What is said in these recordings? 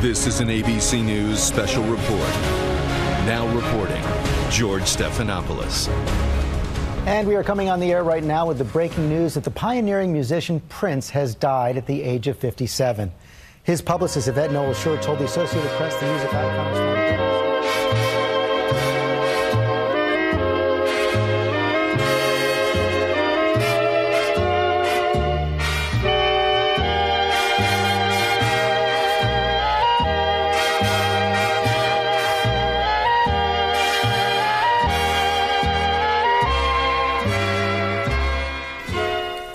This is an ABC News special report. Now reporting, George Stephanopoulos. And we are coming on the air right now with the breaking news that the pioneering musician Prince has died at the age of 57. His publicist, Yvette Noel Shore, told the Associated Press the music icon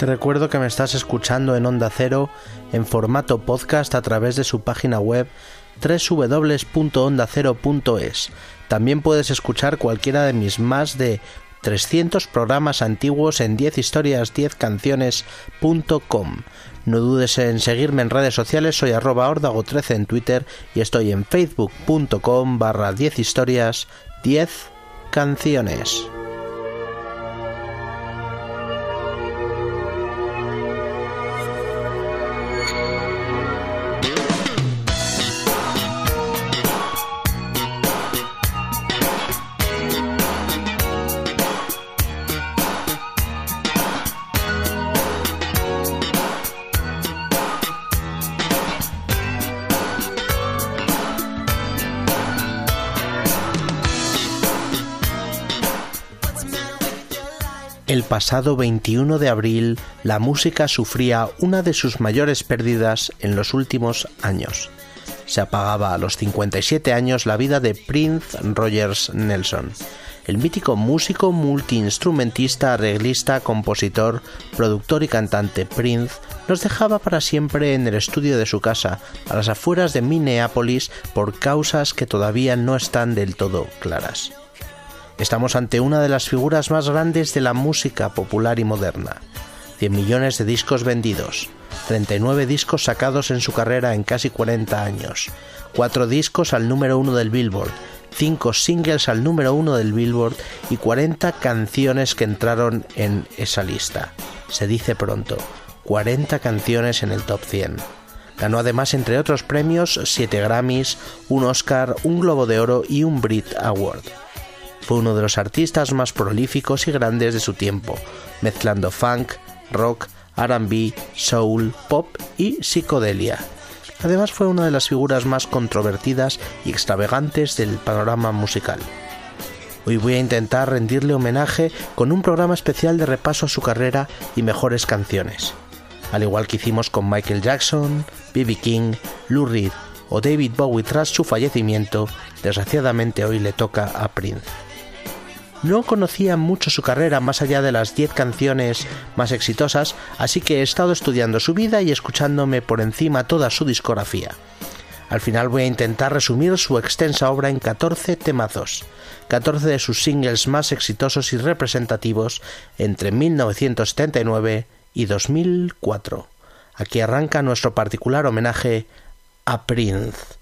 Te recuerdo que me estás escuchando en Onda Cero en formato podcast a través de su página web www.ondacero.es. También puedes escuchar cualquiera de mis más de 300 programas antiguos en 10historias10canciones.com. No dudes en seguirme en redes sociales, soy arroba ordago13 en Twitter y estoy en facebook.com barra 10 historias 10 canciones. Pasado 21 de abril, la música sufría una de sus mayores pérdidas en los últimos años. Se apagaba a los 57 años la vida de Prince Rogers Nelson, el mítico músico multiinstrumentista, arreglista, compositor, productor y cantante Prince nos dejaba para siempre en el estudio de su casa, a las afueras de Minneapolis, por causas que todavía no están del todo claras. Estamos ante una de las figuras más grandes de la música popular y moderna. 100 millones de discos vendidos, 39 discos sacados en su carrera en casi 40 años, 4 discos al número 1 del Billboard, 5 singles al número 1 del Billboard y 40 canciones que entraron en esa lista. Se dice pronto, 40 canciones en el top 100. Ganó además, entre otros premios, 7 Grammys, un Oscar, un Globo de Oro y un Brit Award. Fue uno de los artistas más prolíficos y grandes de su tiempo, mezclando funk, rock, RB, soul, pop y psicodelia. Además fue una de las figuras más controvertidas y extravagantes del panorama musical. Hoy voy a intentar rendirle homenaje con un programa especial de repaso a su carrera y mejores canciones. Al igual que hicimos con Michael Jackson, B.B. King, Lou Reed o David Bowie tras su fallecimiento, desgraciadamente hoy le toca a Prince. No conocía mucho su carrera más allá de las 10 canciones más exitosas, así que he estado estudiando su vida y escuchándome por encima toda su discografía. Al final voy a intentar resumir su extensa obra en 14 temazos, 14 de sus singles más exitosos y representativos entre 1979 y 2004. Aquí arranca nuestro particular homenaje a Prince.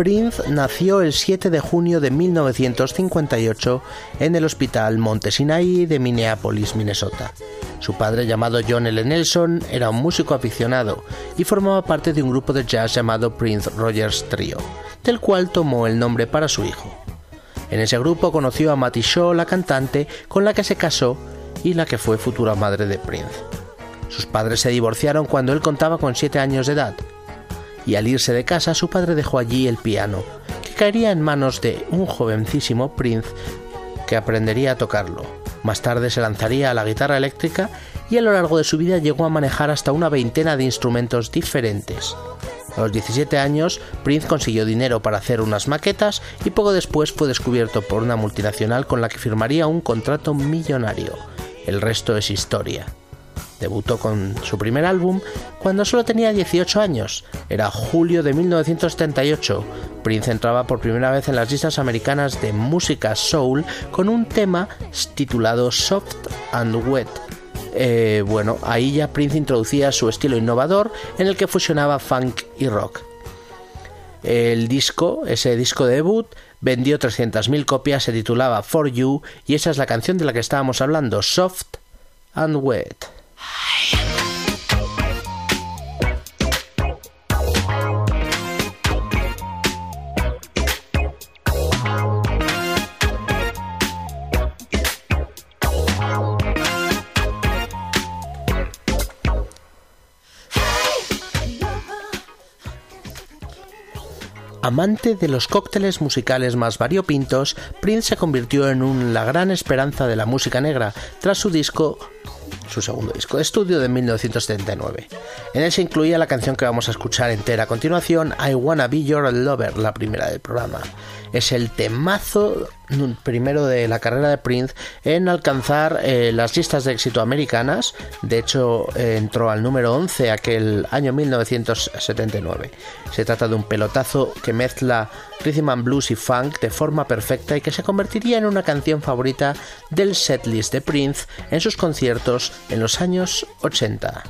Prince nació el 7 de junio de 1958 en el Hospital Sinai de Minneapolis, Minnesota. Su padre, llamado John L. Nelson, era un músico aficionado y formaba parte de un grupo de jazz llamado Prince Rogers Trio, del cual tomó el nombre para su hijo. En ese grupo conoció a Matty Shaw, la cantante, con la que se casó y la que fue futura madre de Prince. Sus padres se divorciaron cuando él contaba con 7 años de edad, y al irse de casa su padre dejó allí el piano, que caería en manos de un jovencísimo Prince que aprendería a tocarlo. Más tarde se lanzaría a la guitarra eléctrica y a lo largo de su vida llegó a manejar hasta una veintena de instrumentos diferentes. A los 17 años, Prince consiguió dinero para hacer unas maquetas y poco después fue descubierto por una multinacional con la que firmaría un contrato millonario. El resto es historia. Debutó con su primer álbum cuando solo tenía 18 años. Era julio de 1978. Prince entraba por primera vez en las listas americanas de música soul con un tema titulado Soft and Wet. Eh, bueno, ahí ya Prince introducía su estilo innovador en el que fusionaba funk y rock. El disco, ese disco de debut, vendió 300.000 copias, se titulaba For You y esa es la canción de la que estábamos hablando, Soft and Wet. Amante de los cócteles musicales más variopintos, Prince se convirtió en la gran esperanza de la música negra tras su disco su segundo disco de estudio de 1979. En él se incluía la canción que vamos a escuchar entera a continuación, I Wanna Be Your Lover, la primera del programa. Es el temazo primero de la carrera de Prince en alcanzar eh, las listas de éxito americanas. De hecho, eh, entró al número 11 aquel año 1979. Se trata de un pelotazo que mezcla rhythm and blues y funk de forma perfecta y que se convertiría en una canción favorita del setlist de Prince en sus conciertos en los años 80.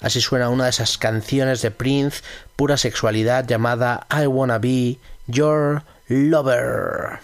Así suena una de esas canciones de Prince, pura sexualidad, llamada I Wanna Be Your Lover.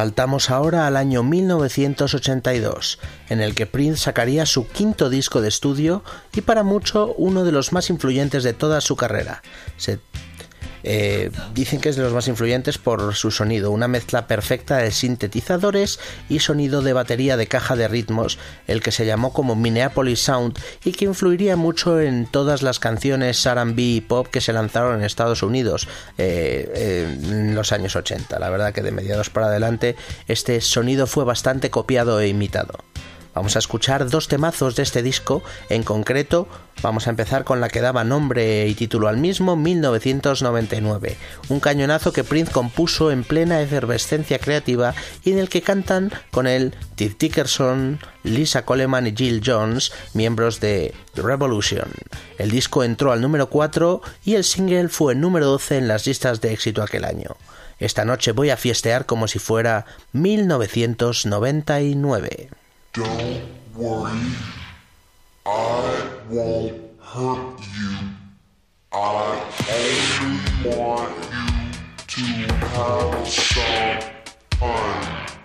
Saltamos ahora al año 1982, en el que Prince sacaría su quinto disco de estudio y para mucho uno de los más influyentes de toda su carrera. Eh, dicen que es de los más influyentes por su sonido, una mezcla perfecta de sintetizadores y sonido de batería de caja de ritmos, el que se llamó como Minneapolis Sound y que influiría mucho en todas las canciones R&B y pop que se lanzaron en Estados Unidos eh, en los años 80. La verdad que de mediados para adelante este sonido fue bastante copiado e imitado. Vamos a escuchar dos temazos de este disco, en concreto vamos a empezar con la que daba nombre y título al mismo, 1999, un cañonazo que Prince compuso en plena efervescencia creativa y en el que cantan con él Tiff Dickerson, Lisa Coleman y Jill Jones, miembros de The Revolution. El disco entró al número 4 y el single fue número 12 en las listas de éxito aquel año. Esta noche voy a fiestear como si fuera 1999. Don't worry, I won't hurt you. I only want you to have some fun.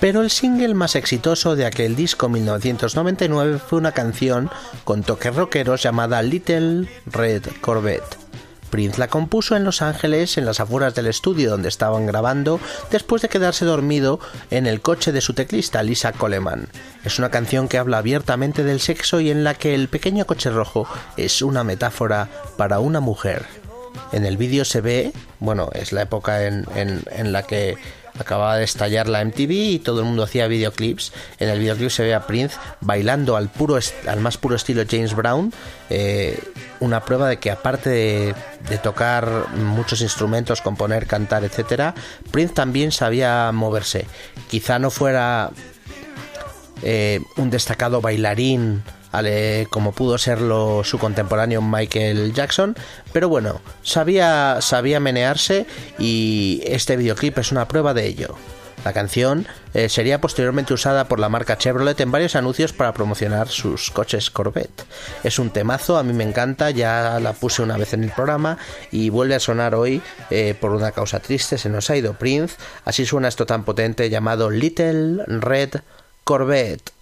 Pero el single más exitoso de aquel disco 1999 fue una canción con toques rockeros llamada Little Red Corvette. Prince la compuso en Los Ángeles, en las afueras del estudio donde estaban grabando, después de quedarse dormido en el coche de su teclista Lisa Coleman. Es una canción que habla abiertamente del sexo y en la que el pequeño coche rojo es una metáfora para una mujer. En el vídeo se ve, bueno, es la época en, en la que acababa de estallar la MTV y todo el mundo hacía videoclips. En el videoclip se ve a Prince bailando al, puro al más puro estilo James Brown. Eh, una prueba de que aparte de, tocar muchos instrumentos, componer, cantar, etcétera, Prince también sabía moverse. Quizá no fuera eh, un destacado bailarín como pudo serlo su contemporáneo Michael Jackson, pero bueno, sabía, sabía menearse y este videoclip es una prueba de ello. La canción eh, sería posteriormente usada por la marca Chevrolet en varios anuncios para promocionar sus coches Corvette. Es un temazo, a mí me encanta, ya la puse una vez en el programa y vuelve a sonar hoy eh, por una causa triste, se nos ha ido Prince, así suena esto tan potente llamado Little Red Corvette.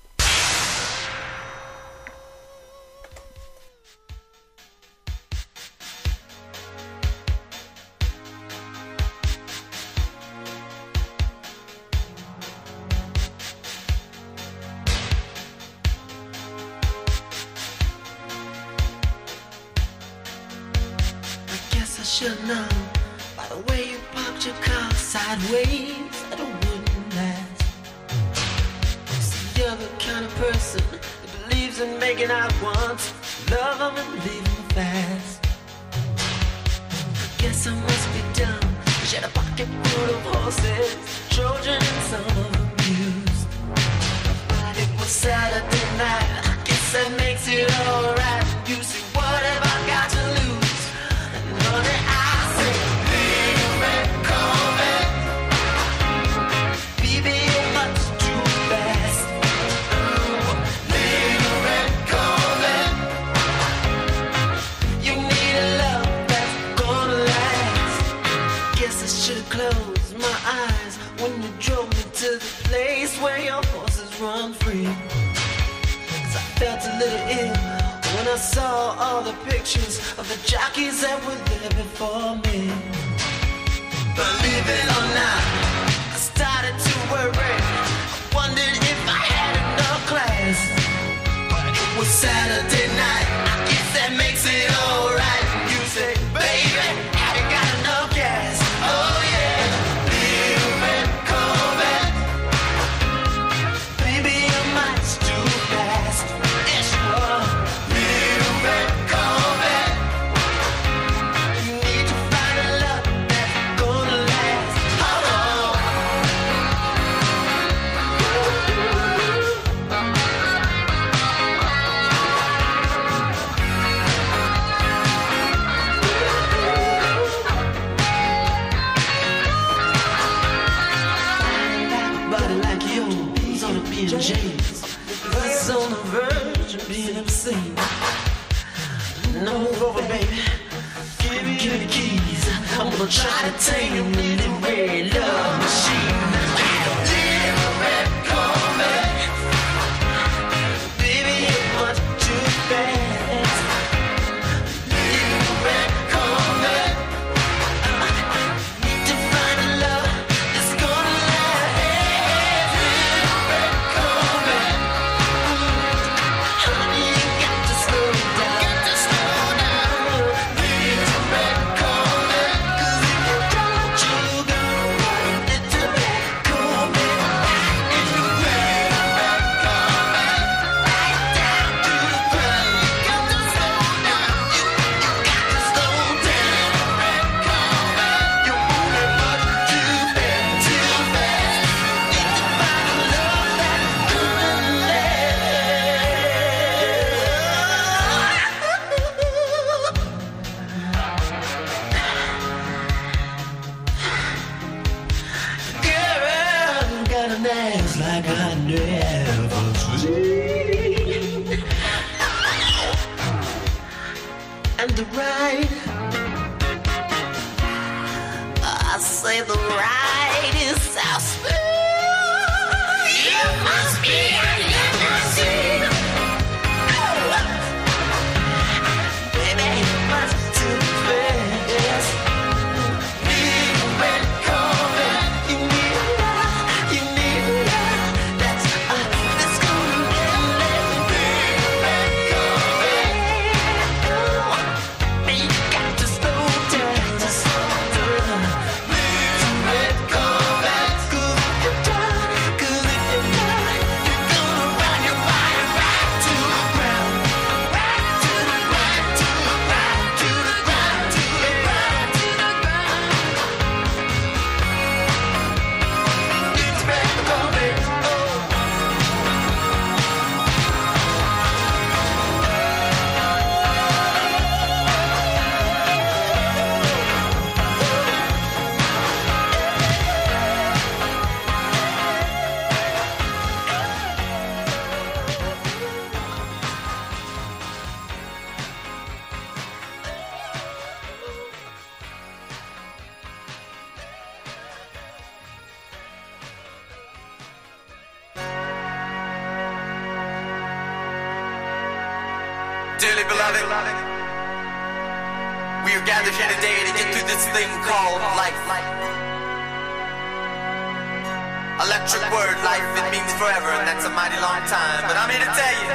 Mighty long time. But I'm here to tell you,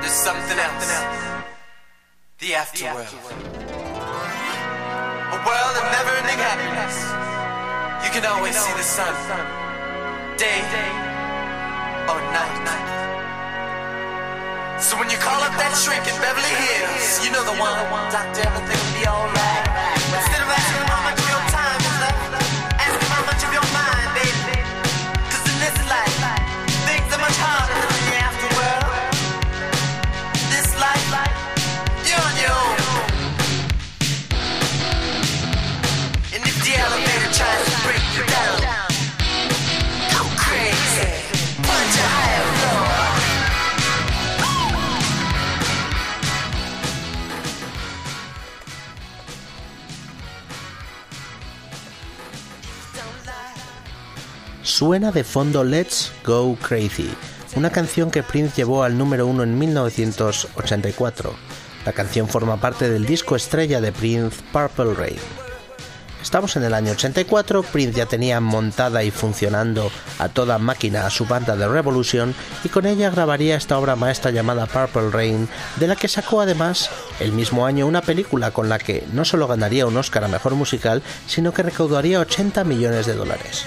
there's something else. The afterworld. A world of never-ending happiness. You can always see the sun, day or night. So when you call up that shrink in Beverly Hills, you know the one. Doctor, everything will be alright. Suena de fondo Let's Go Crazy, una canción que Prince llevó al número uno en 1984. La canción forma parte del disco estrella de Prince, Purple Rain. Estamos en el año 84, Prince ya tenía montada y funcionando a toda máquina a su banda de Revolution y con ella grabaría esta obra maestra llamada Purple Rain, de la que sacó además el mismo año una película con la que no solo ganaría un Oscar a Mejor Musical, sino que recaudaría 80 millones de dólares.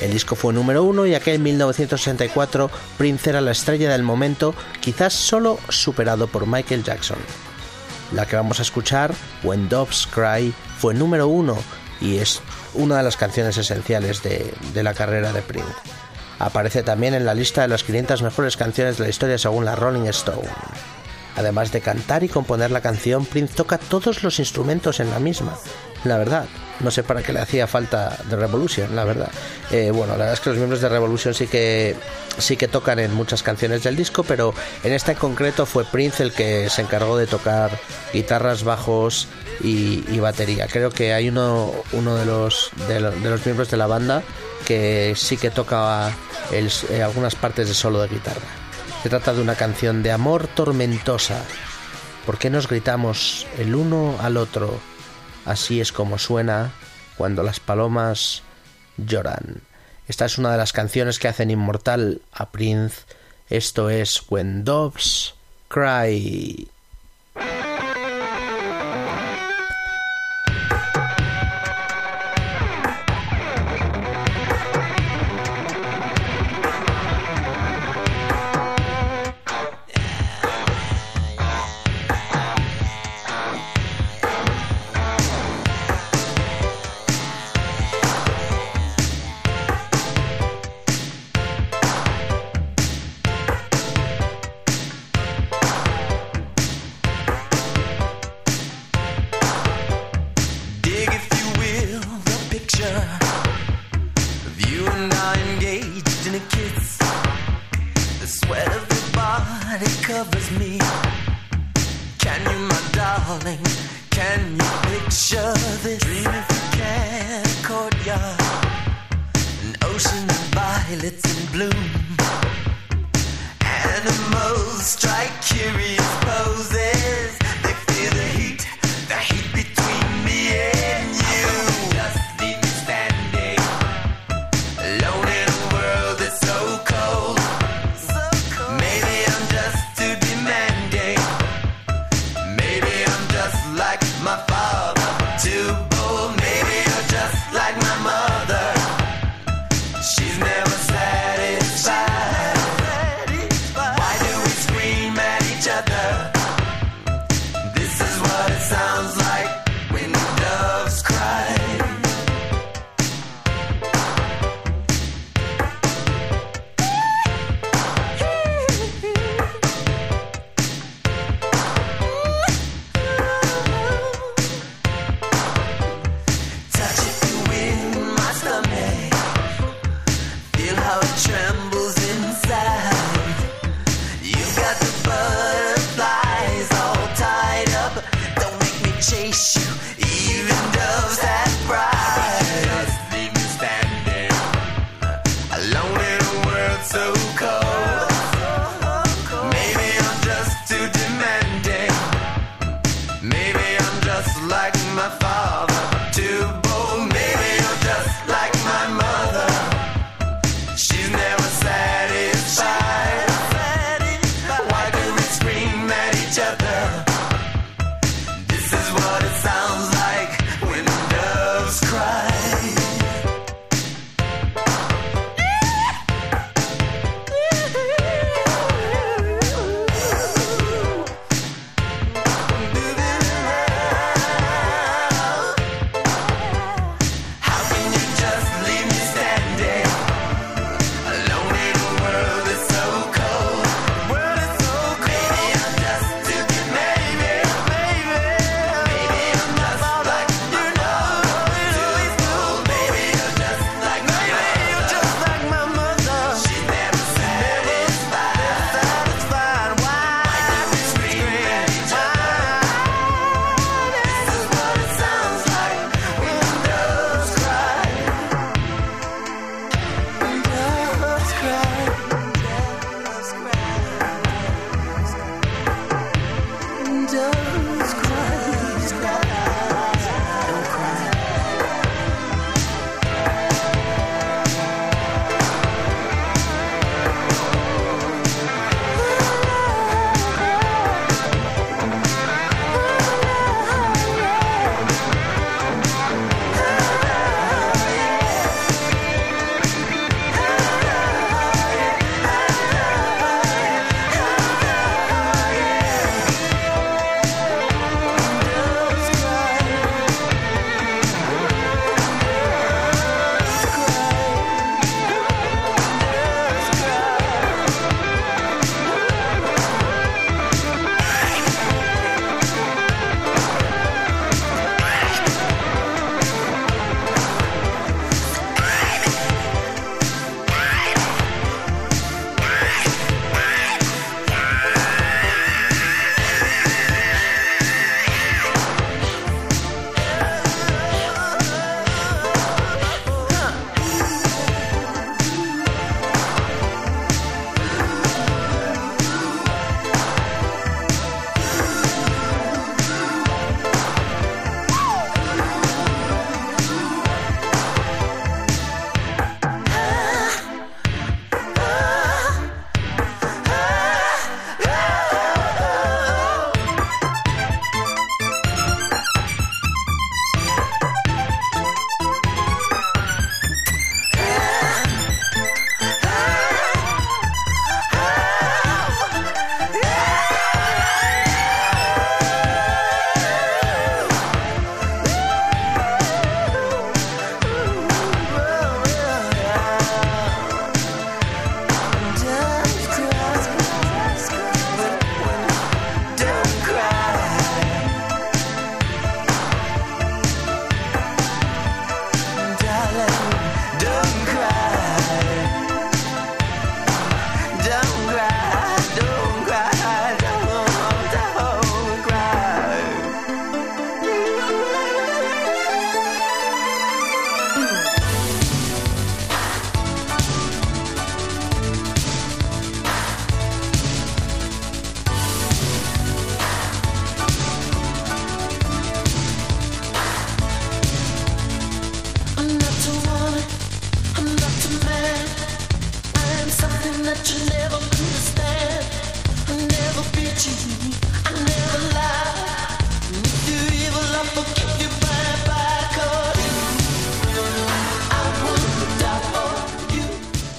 El disco fue número uno y aquel 1964 Prince era la estrella del momento, quizás solo superado por Michael Jackson. La que vamos a escuchar, When Doves Cry, fue número uno y es una de las canciones esenciales de, de la carrera de Prince. Aparece también en la lista de las 500 mejores canciones de la historia según la Rolling Stone. Además de cantar y componer la canción, Prince toca todos los instrumentos en la misma. La verdad, no sé para qué le hacía falta de Revolution, la verdad. Eh, bueno, la verdad es que los miembros de Revolution sí que sí que tocan en muchas canciones del disco, pero en esta en concreto fue Prince el que se encargó de tocar guitarras, bajos y, y batería. Creo que hay uno, uno de, los, de, miembros de la banda que sí que toca eh, algunas partes de solo de guitarra. Se trata de una canción de amor tormentosa. ¿Por qué nos gritamos el uno al otro? Así es como suena cuando las palomas lloran. Esta es una de las canciones que hacen inmortal a Prince. Esto es When Doves Cry. Animals strike curious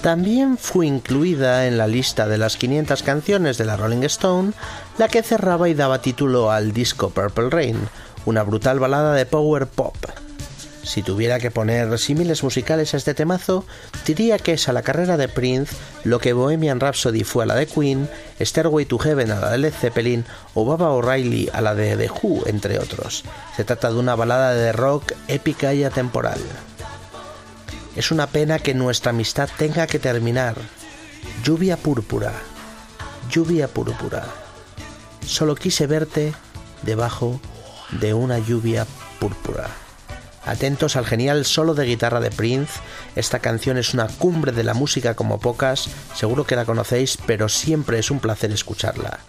También fue incluida en la lista de las 500 canciones de la Rolling Stone, la que cerraba y daba título al disco Purple Rain, una brutal balada de power pop. Si tuviera que poner símiles musicales a este temazo, diría que es a la carrera de Prince lo que Bohemian Rhapsody fue a la de Queen, Stairway to Heaven a la de Led Zeppelin o Baba O'Reilly a la de The Who, entre otros. Se trata de una balada de rock épica y atemporal. Es una pena que nuestra amistad tenga que terminar. Lluvia púrpura, lluvia púrpura. Solo quise verte debajo de una lluvia púrpura. Atentos al genial solo de guitarra de Prince. Esta canción es una cumbre de la música como pocas, seguro que la conocéis, pero siempre es un placer escucharla.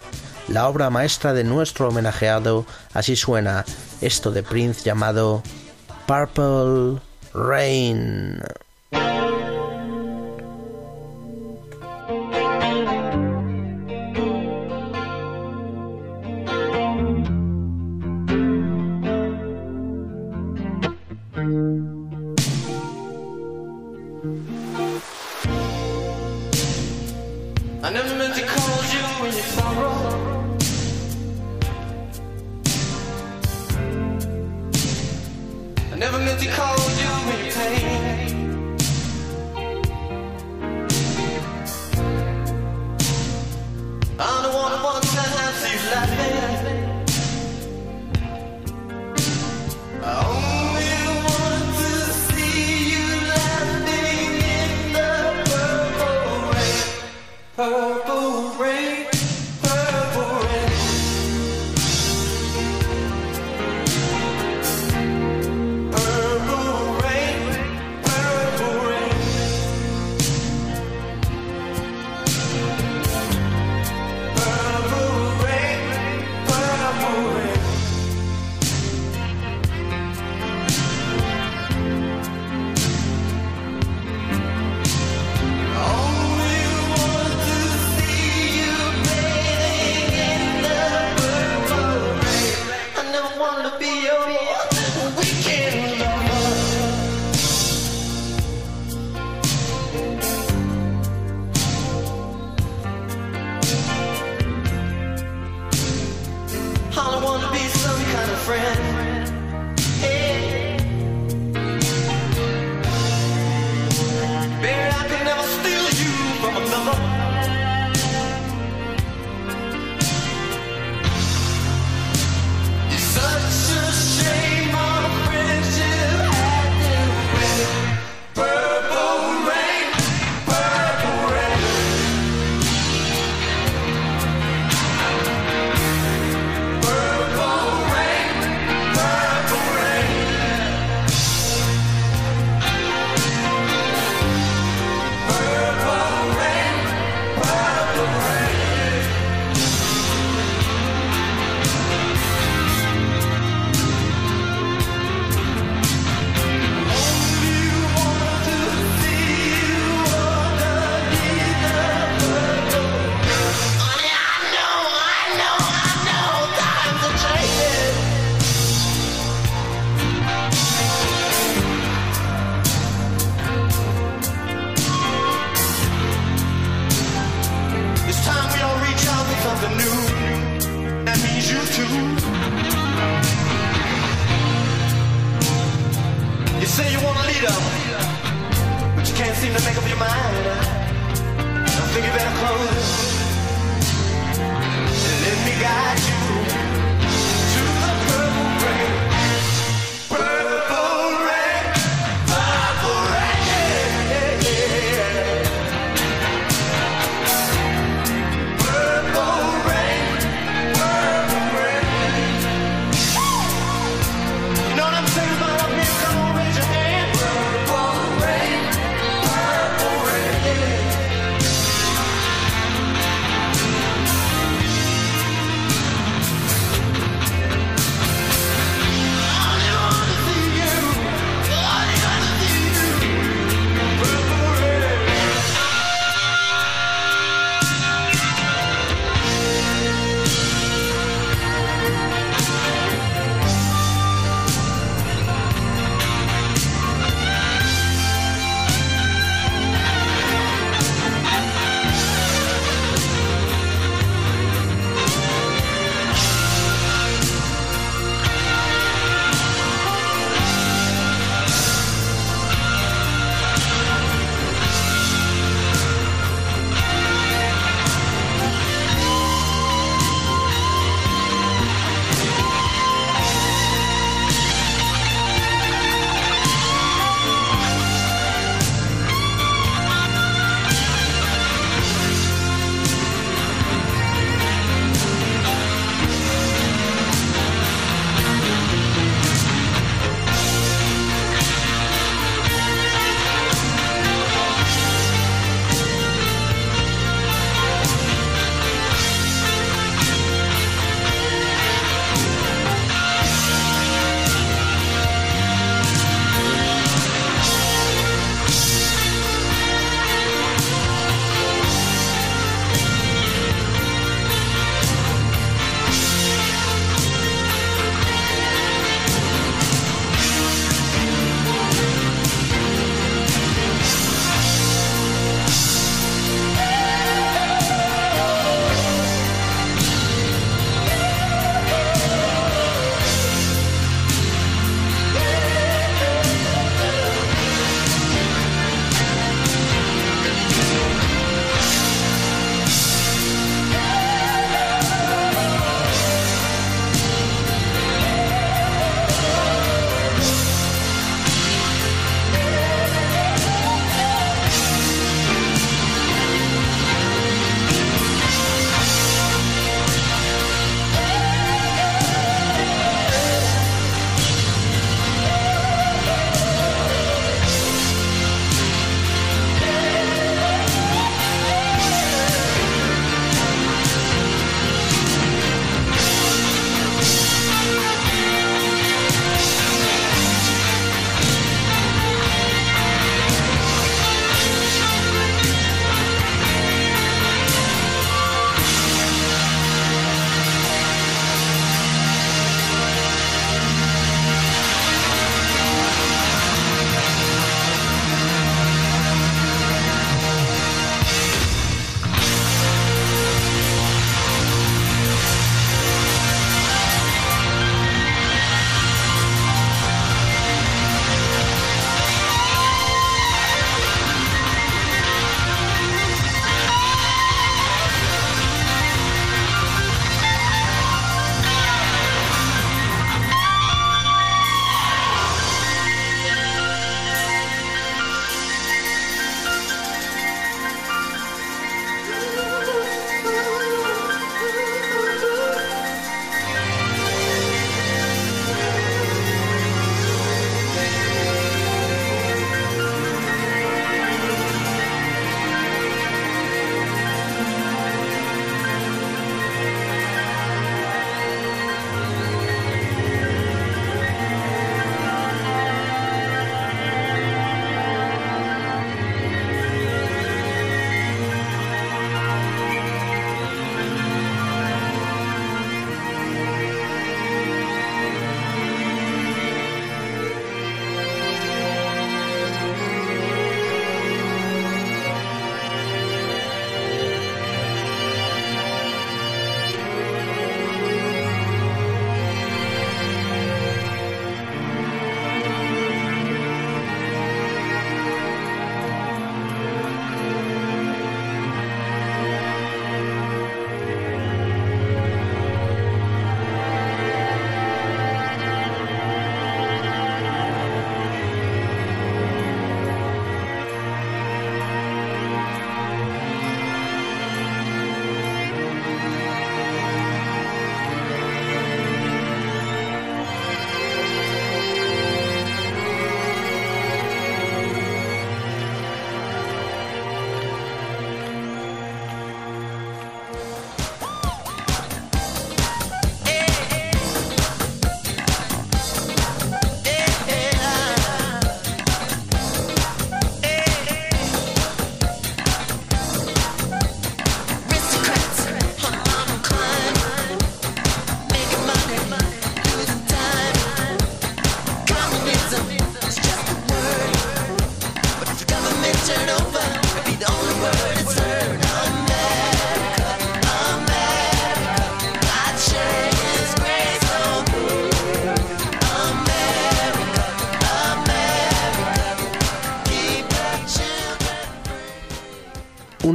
La obra maestra de nuestro homenajeado, así suena esto de Prince llamado Purple Rain.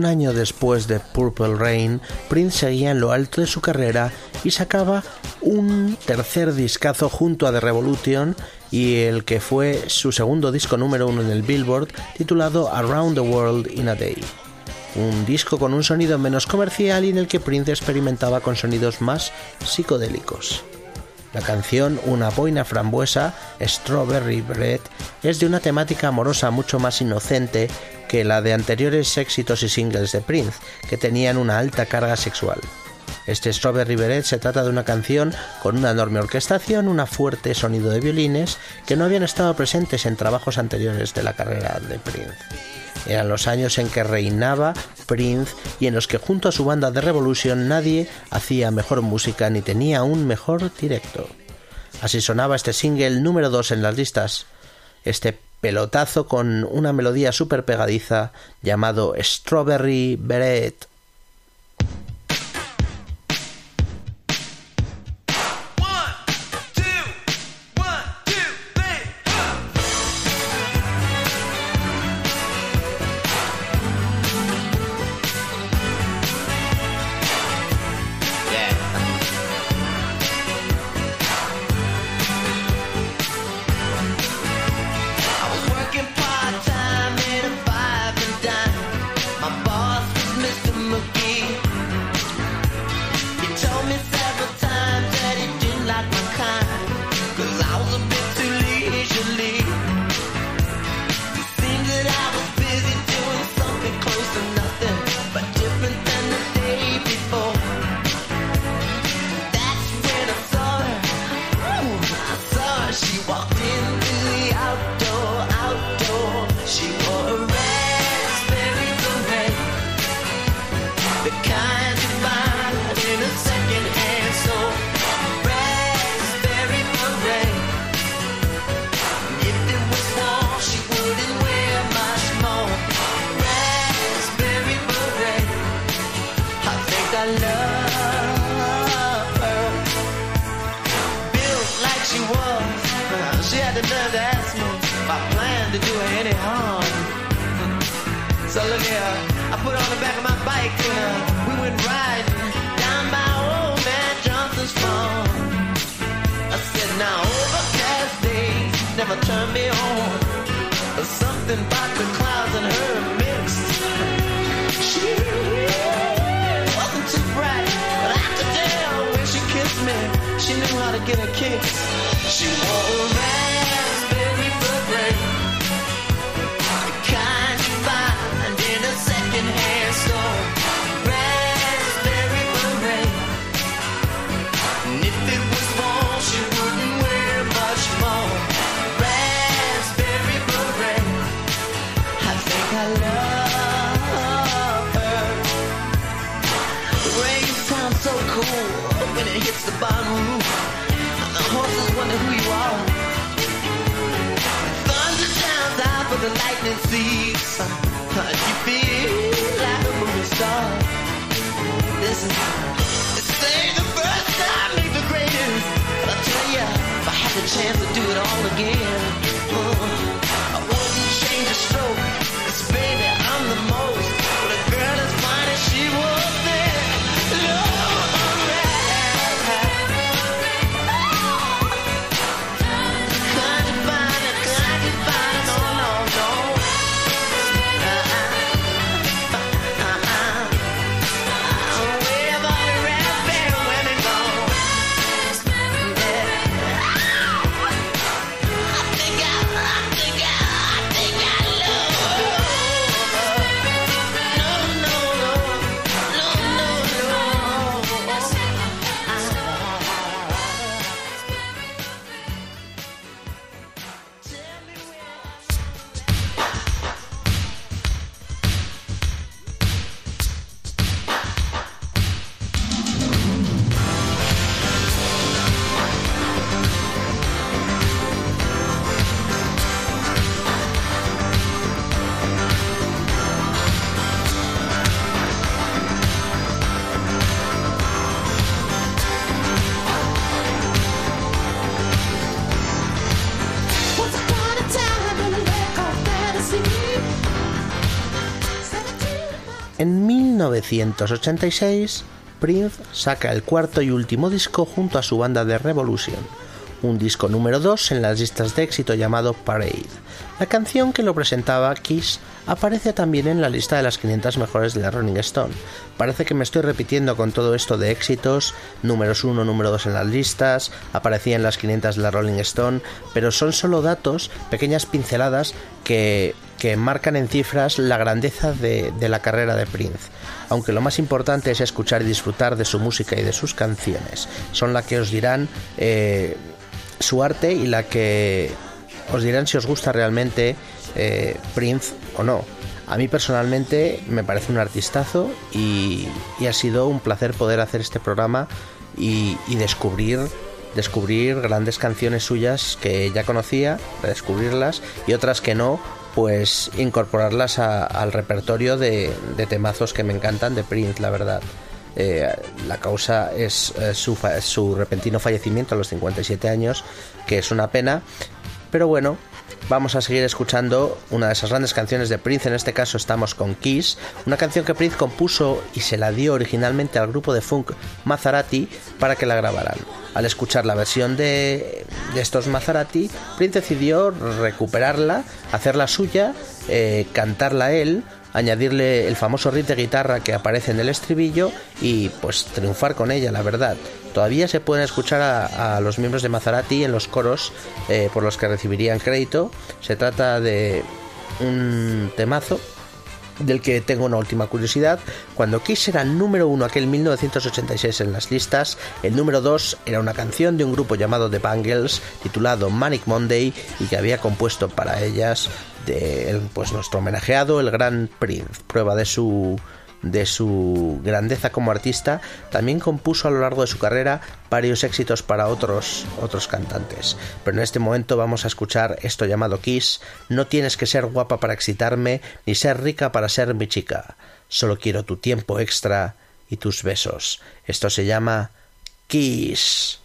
Año después de Purple Rain, Prince seguía en lo alto de su carrera y sacaba un tercer discazo junto a The Revolution y el que fue su segundo disco número uno en el Billboard, titulado Around the World in a Day. Un disco con un sonido menos comercial y en el que Prince experimentaba con sonidos más psicodélicos. La canción Una boina frambuesa, Strawberry Bread, es de una temática amorosa mucho más inocente que la de anteriores éxitos y singles de Prince, que tenían una alta carga sexual. Este Strawberry Beret se trata de una canción con una enorme orquestación, un fuerte sonido de violines que no habían estado presentes en trabajos anteriores de la carrera de Prince. Eran los años en que reinaba Prince y en los que junto a su banda de Revolution nadie hacía mejor música ni tenía un mejor directo. Así sonaba este single número 2 en las listas. Este pelotazo con una melodía súper pegadiza llamado Strawberry Beret. 1986, Prince saca el cuarto y último disco junto a su banda de Revolution, un disco número 2 en las listas de éxito llamado Parade. La canción que lo presentaba Kiss aparece también en la lista de las 500 mejores de la Rolling Stone. Parece que me estoy repitiendo con todo esto de éxitos, números 1, número 2 en las listas, aparecía en las 500 de la Rolling Stone, pero son solo datos, pequeñas pinceladas que, que marcan en cifras la grandeza de, de la carrera de Prince. Aunque lo más importante es escuchar y disfrutar de su música y de sus canciones. Son las que os dirán eh, su arte y la que os dirán si os gusta realmente eh, Prince o no. A mí personalmente me parece un artistazo y, y ha sido un placer poder hacer este programa y, y descubrir descubrir grandes canciones suyas que ya conocía, redescubrirlas y otras que no, pues incorporarlas a- al repertorio de, temazos que me encantan de Prince, la verdad. Eh, la causa es eh, su, su repentino fallecimiento a los 57 años, que es una pena, pero bueno, vamos a seguir escuchando una de esas grandes canciones de Prince. En este caso estamos con Kiss, una canción que Prince compuso y se la dio originalmente al grupo de funk Maserati para que la grabaran. Al escuchar la versión de, de estos Maserati, Prince decidió recuperarla, hacerla suya, eh, cantarla él añadirle el famoso riff de guitarra que aparece en el estribillo y pues triunfar con ella, la verdad. Todavía se pueden escuchar a, los miembros de Maserati en los coros eh, por los que recibirían crédito. Se trata de un temazo del que tengo una última curiosidad. Cuando Kiss era número uno aquel 1986 en las listas, el número 2 era una canción de un grupo llamado The Bangles titulado Manic Monday y que había compuesto para ellas de, pues nuestro homenajeado, el gran Prince. Prueba de su de su grandeza como artista, también compuso a lo largo de su carrera varios éxitos para otros, otros cantantes. Pero en este momento vamos a escuchar esto llamado Kiss. No tienes que ser guapa para excitarme, ni ser rica para ser mi chica. Solo quiero tu tiempo extra y tus besos. Esto se llama Kiss.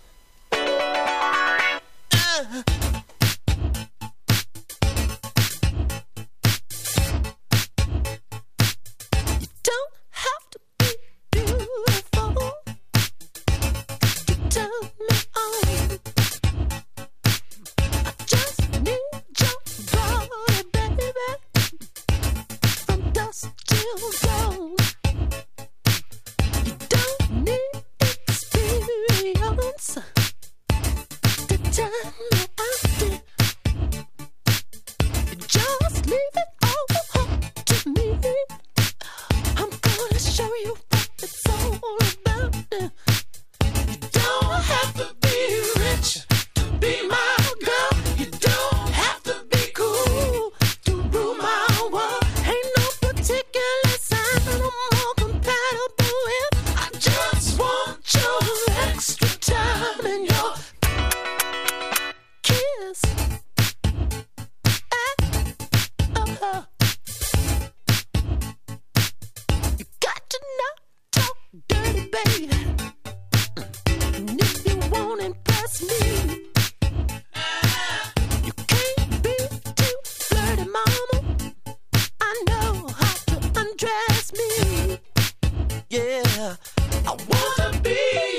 I wanna be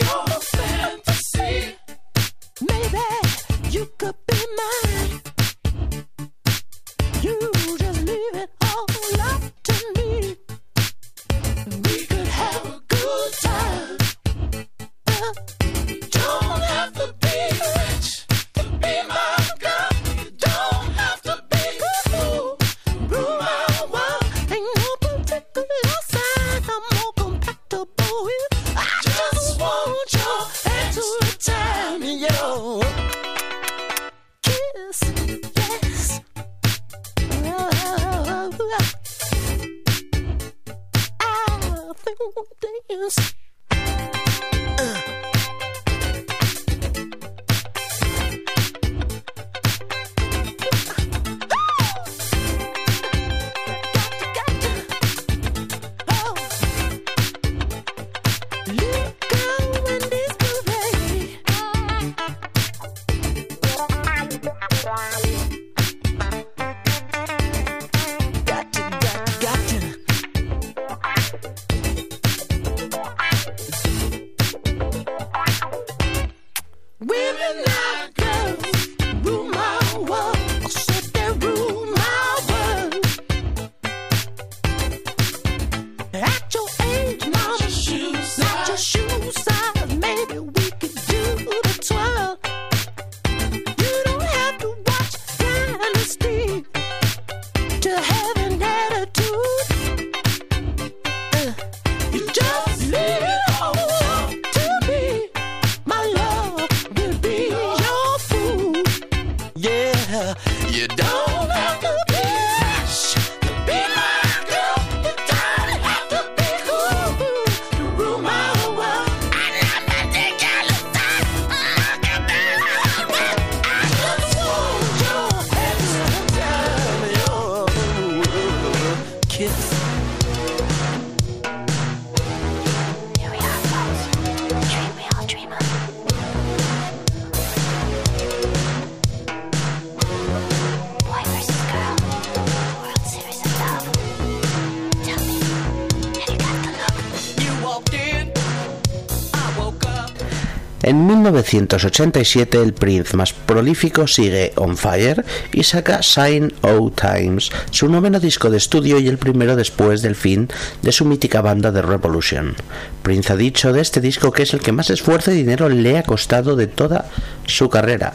1987 el Prince más prolífico sigue on fire y saca Sign O Times, su noveno disco de estudio y el primero después del fin de su mítica banda The Revolution. Prince ha dicho de este disco que es el que más esfuerzo y dinero le ha costado de toda su carrera.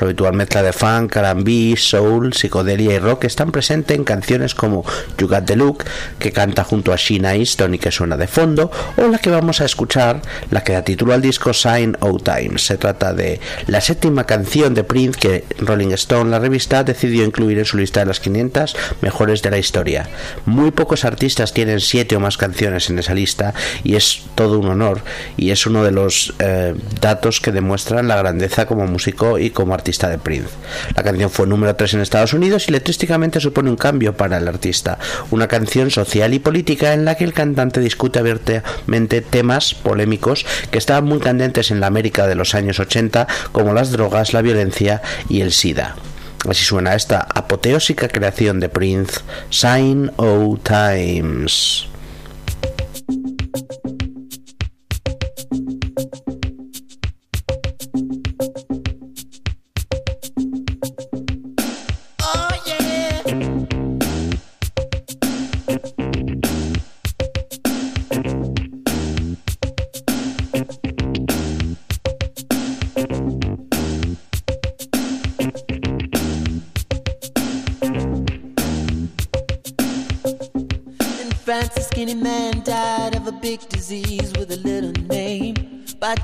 Su habitual mezcla de funk, R&B, soul, psicodelia y rock están presentes en canciones como You Got the Look, que canta junto a Sheena Easton y que suena de fondo, o la que vamos a escuchar, la que da título al disco Sign O Times. Se trata de la séptima canción de Prince que Rolling Stone, la revista, decidió incluir en su lista de las 500 mejores de la historia. Muy pocos artistas tienen siete o más canciones en esa lista y es todo un honor y es uno de los eh, datos que demuestran la grandeza como músico y como artista de Prince. La canción fue número 3 en Estados Unidos y letrísticamente supone un cambio para el artista, una canción social y política en la que el cantante discute abiertamente temas polémicos que estaban muy candentes en la América de los años 80 como las drogas, la violencia y el SIDA. Así suena esta apoteósica creación de Prince, Sign O Times.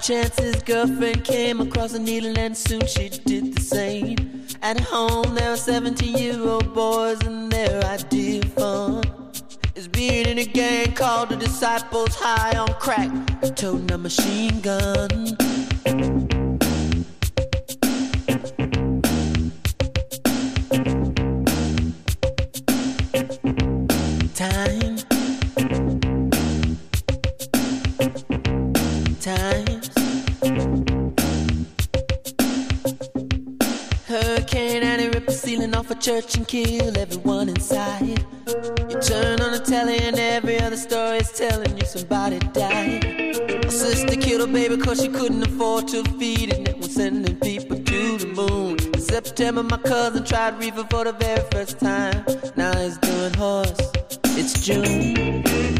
By chance, his girlfriend came across a needle, and soon she did the same. At home, there were 17 year old boys, and their idea of fun is being in a gang called the Disciples High on Crack, toting a machine gun. Church and kill everyone inside. You turn on the telly and every other story is telling you somebody died. My sister killed her baby cause she couldn't afford to feed it. And was sending people to the moon. In September, my cousin tried reefer for the very first time. Now he's doing horse. It's June.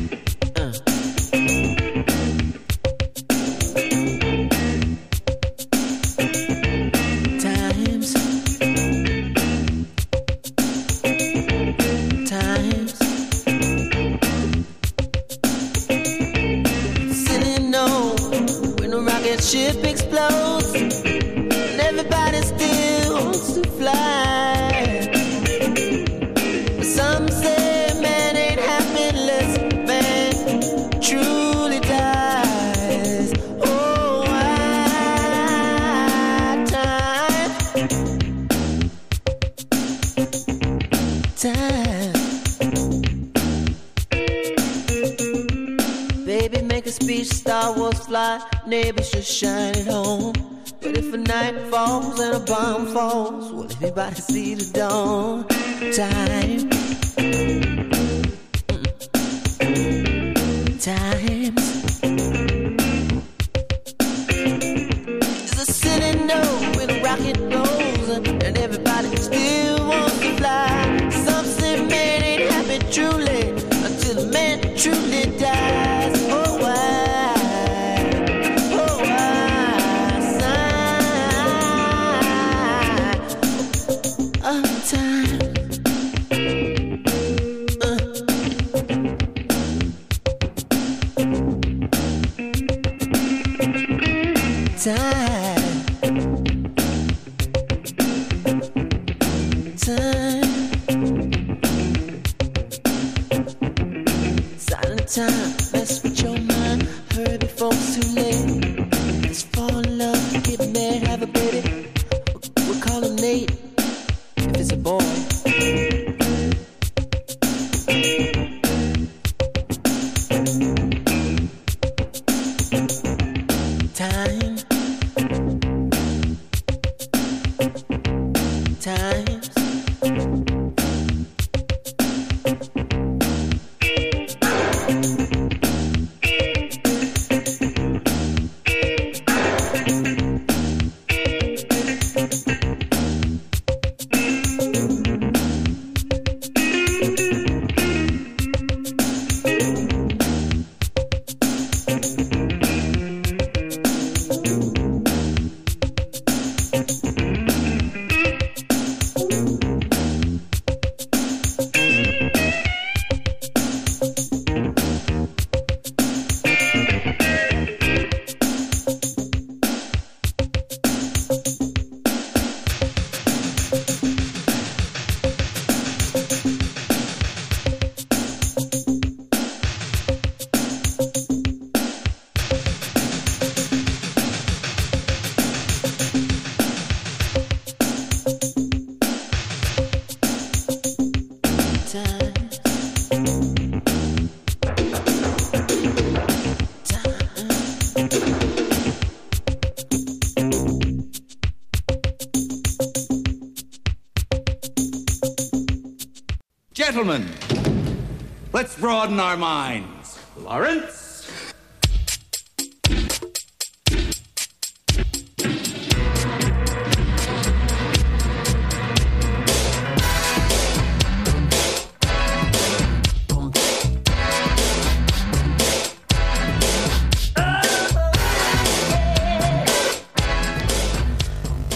See the dawn? folks who live. Our minds. Lawrence?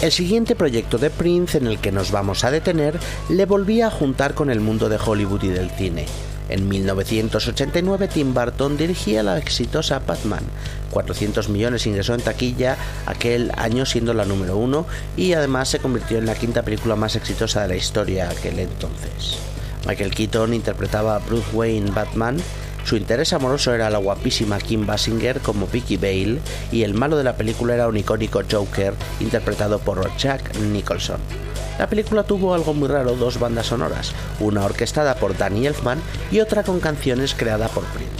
El siguiente proyecto de Prince en el que nos vamos a detener le volvía a juntar con el mundo de Hollywood y del cine. En 1989 Tim Burton dirigía la exitosa Batman. 400 millones ingresó en taquilla aquel año siendo la número uno y además se convirtió en la quinta película más exitosa de la historia aquel entonces. Michael Keaton interpretaba a Bruce Wayne Batman, su interés amoroso era la guapísima Kim Basinger como Vicky Bale y el malo de la película era un icónico Joker interpretado por Jack Nicholson. La película tuvo algo muy raro, dos bandas sonoras, una orquestada por Danny Elfman y otra con canciones creada por Prince.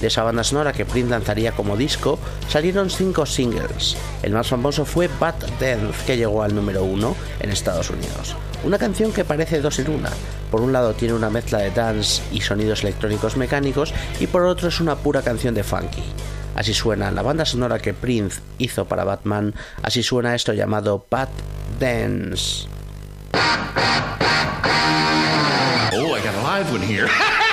De esa banda sonora que Prince lanzaría como disco salieron cinco singles. El más famoso fue Bad Dance, que llegó al número uno en Estados Unidos. Una canción que parece dos en una. Por un lado tiene una mezcla de dance y sonidos electrónicos mecánicos y por otro es una pura canción de funky. Así suena la banda sonora que Prince hizo para Batman, así suena esto llamado Bad Dance. Oh, I got a live one here.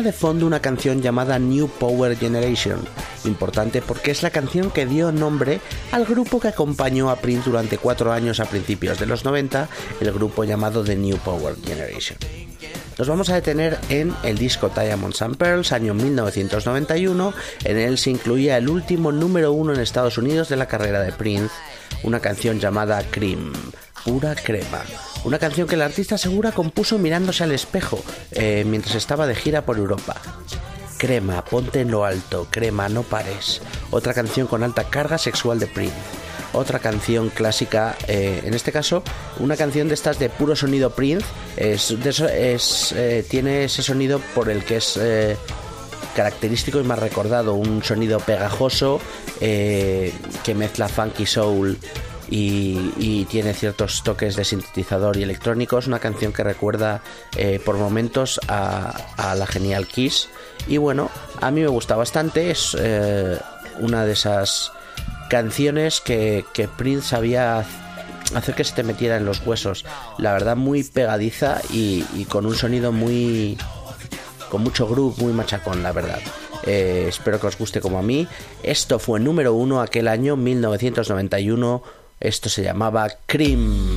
De fondo una canción llamada New Power Generation, importante porque es la canción que dio nombre al grupo que acompañó a Prince durante cuatro años a principios de los 90, el grupo llamado The New Power Generation. Nos vamos a detener en el disco Diamonds and Pearls, año 1991. En él se incluía el último número uno en Estados Unidos de la carrera de Prince, una canción llamada Cream, pura crema. Una canción que el artista segura compuso mirándose al espejo eh, mientras estaba de gira por Europa. Crema, ponte en lo alto, crema, no pares. Otra canción con alta carga sexual de Prince. Otra canción clásica, eh, en este caso, una canción de estas de puro sonido Prince. Eh, tiene ese sonido por el que es característico y más recordado. Un sonido pegajoso que mezcla funky soul y, y tiene ciertos toques de sintetizador y electrónico. Es una canción que recuerda eh, por momentos a, a la genial Kiss. Y bueno, a mí me gusta bastante. Es eh, una de esas canciones que, que Prince sabía hacer que se te metiera en los huesos. La verdad, muy pegadiza y, y con un sonido muy. con mucho groove, muy machacón, la verdad. Eh, espero que os guste como a mí. Esto fue número uno aquel año 1991. Esto se llamaba Cream.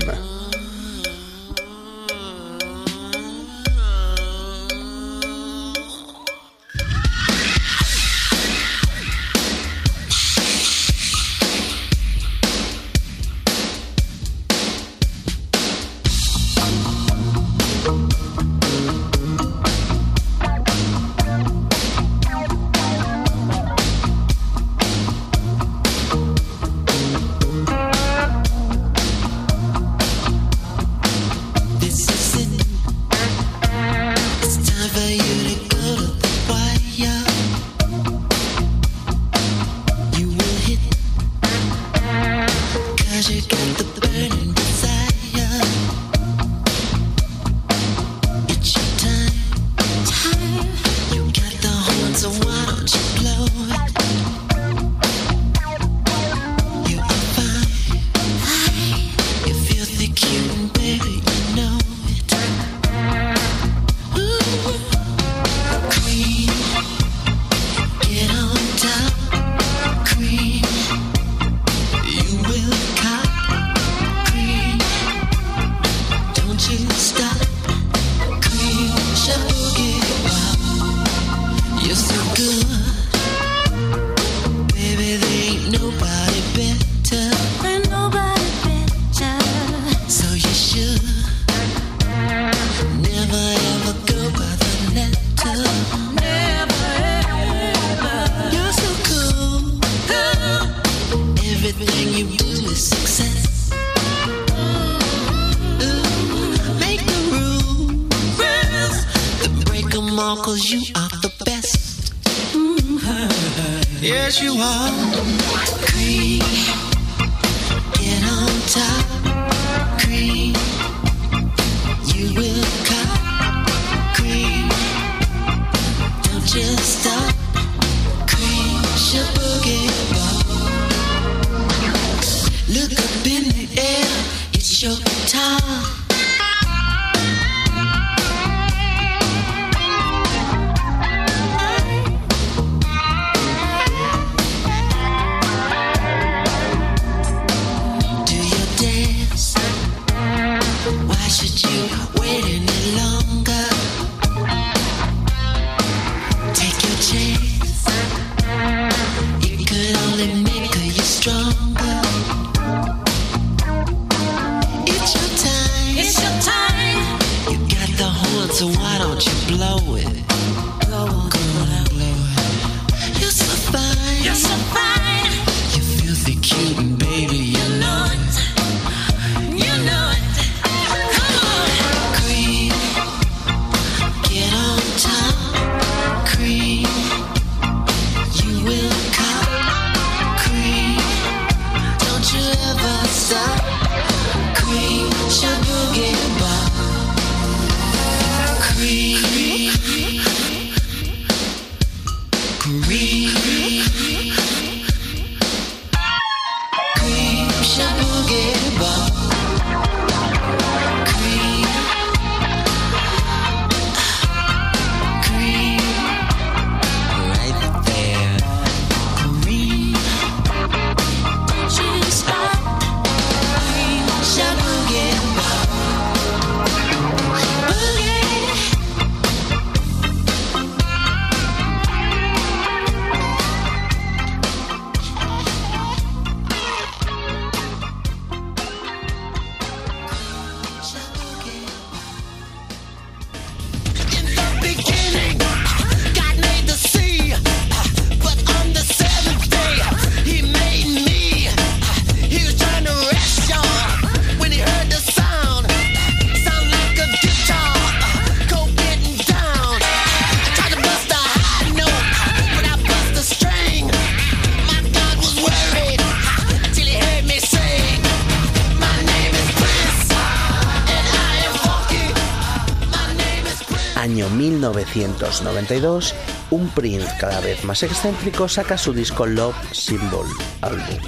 1992, un Prince cada vez más excéntrico saca su disco Love Symbol Album.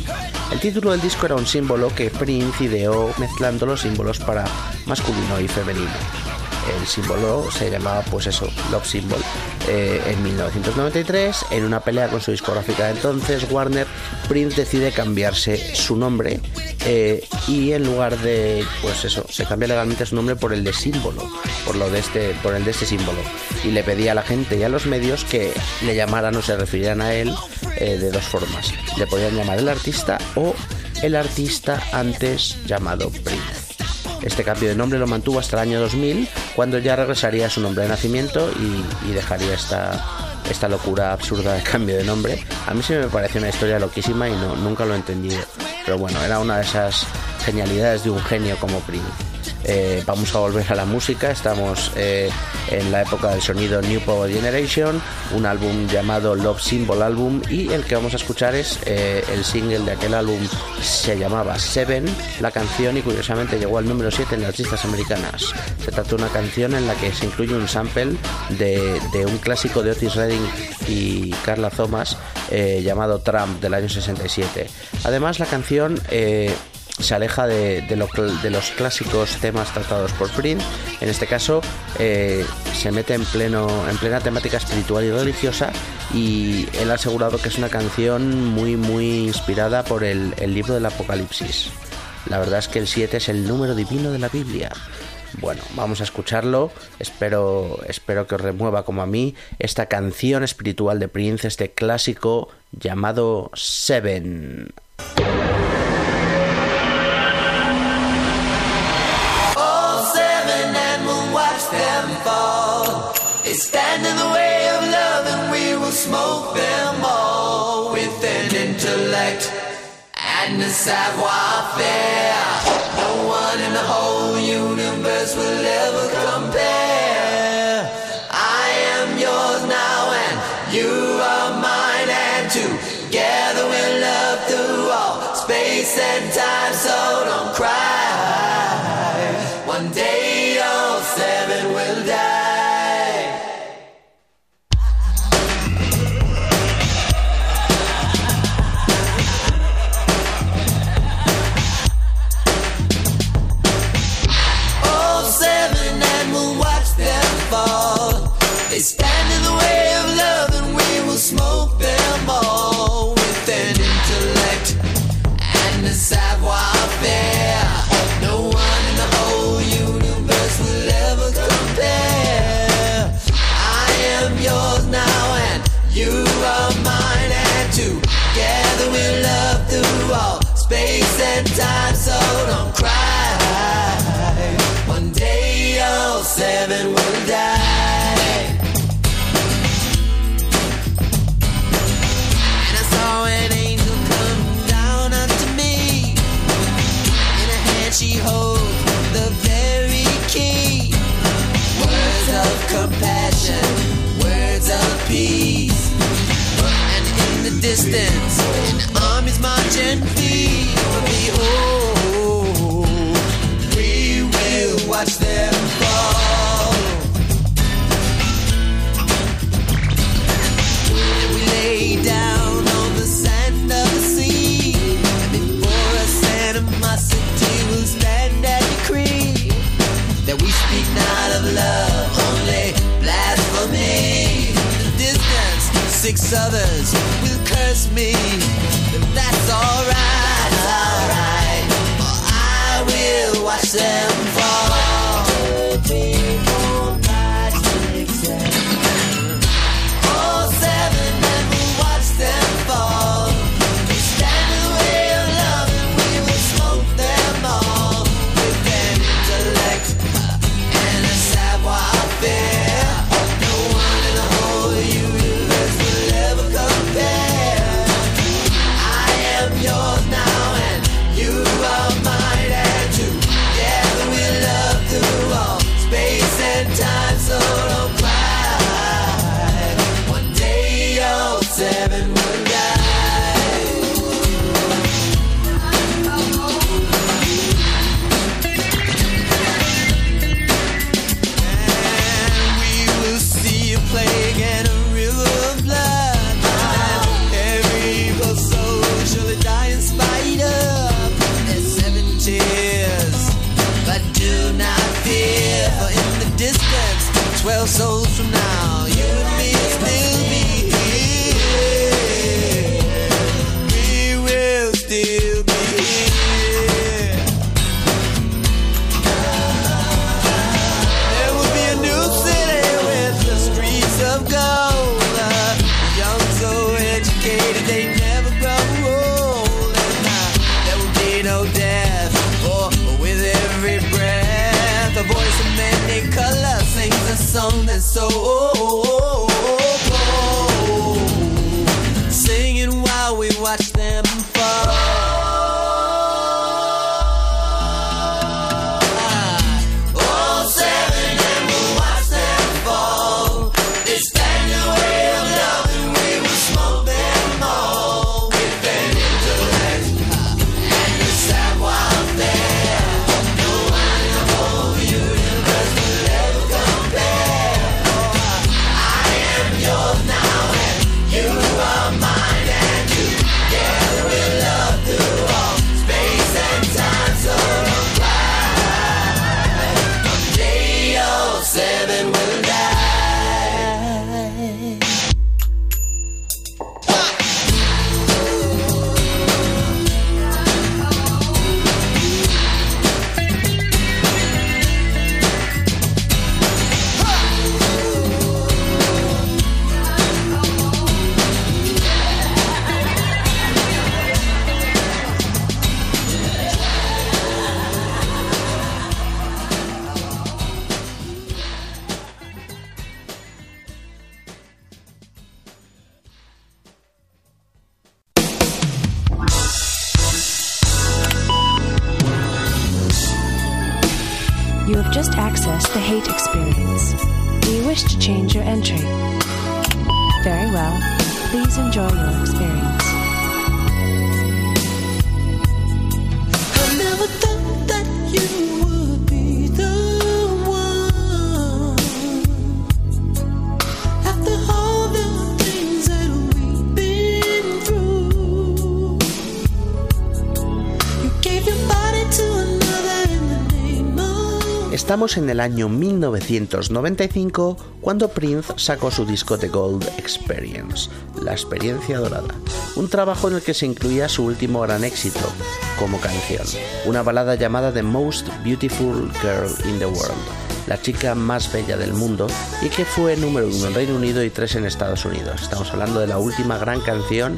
El título del disco era un símbolo que Prince ideó mezclando los símbolos para masculino y femenino. El símbolo se llamaba, pues eso, Love Symbol. Eh, en 1993, en una pelea con su discográfica de entonces, Warner, Prince decide cambiarse su nombre eh, y en lugar de, pues eso, se cambia legalmente su nombre por el de símbolo, por lo de este, por el de este símbolo. Y le pedía a la gente y a los medios que le llamaran o se refirieran a él eh, de dos formas. Le podían llamar el artista o el artista antes llamado Prince. Este cambio de nombre lo mantuvo hasta el año 2000, cuando ya regresaría a su nombre de nacimiento y, dejaría esta, esta locura absurda de cambio de nombre. A mí sí me pareció una historia loquísima y no, nunca lo he entendido. Pero bueno, era una de esas genialidades de un genio como Prince. Eh, vamos a volver a la música, estamos eh, en la época del sonido New Power Generation, un álbum llamado Love Symbol Album y el que vamos a escuchar es eh, el single de aquel álbum, se llamaba Seven, la canción y curiosamente llegó al número 7 en las listas americanas. Se trata de una canción en la que se incluye un sample de, de un clásico de Otis Redding y Carla Thomas llamado Trump del año 67. Además la canción... se aleja de, los clásicos temas tratados por Prince. En este caso, eh, se mete en, plena temática espiritual y religiosa. Y él ha asegurado que es una canción muy, muy inspirada por el, el libro del Apocalipsis. La verdad es que el 7 es el número divino de la Biblia. Bueno, vamos a escucharlo. Espero, espero que os remueva como a mí esta canción espiritual de Prince, este clásico llamado Seven. Stand in the way of love and we will smoke them all with an intellect and a savoir-faire. No one in the whole universe will ever compare. resistance. And armies marching free for me. Oh, we will watch them fall. We lay down on the sand of the sea. And before us, will stand and decree that we speak not of love, only blasphemy. The distance, six others miss me, then that's alright. That's alright. I will watch them. En el año 1995 cuando Prince sacó su disco The Gold Experience, La Experiencia Dorada, un trabajo en el que se incluía su último gran éxito como canción, una balada llamada The Most Beautiful Girl in the World, la chica más bella del mundo y que fue número uno en Reino Unido y tres en Estados Unidos. Estamos hablando de la última gran canción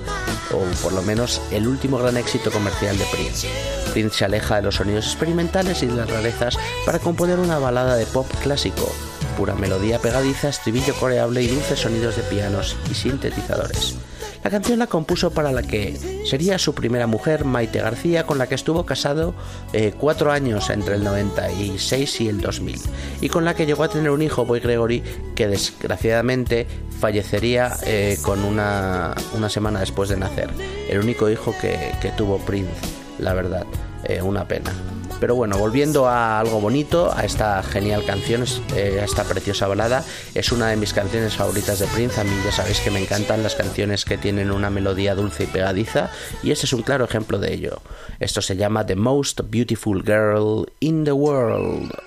o por lo menos el último gran éxito comercial de Prince. Prince se aleja de los sonidos experimentales y de las rarezas para componer una balada de pop clásico, pura melodía pegadiza, estribillo coreable y dulces sonidos de pianos y sintetizadores. La canción la compuso para la que sería su primera mujer, Maite García, con la que estuvo casado eh, cuatro años entre el 96 y el 2000, y con la que llegó a tener un hijo, Boy Gregory, que desgraciadamente fallecería eh, con una, una semana después de nacer. El único hijo que, que tuvo Prince, la verdad, eh, una pena. Pero bueno, volviendo a algo bonito, a esta genial canción, eh, a esta preciosa balada, es una de mis canciones favoritas de Prince. A mí ya sabéis que me encantan las canciones que tienen una melodía dulce y pegadiza, y este es un claro ejemplo de ello. Esto se llama The Most Beautiful Girl in the World.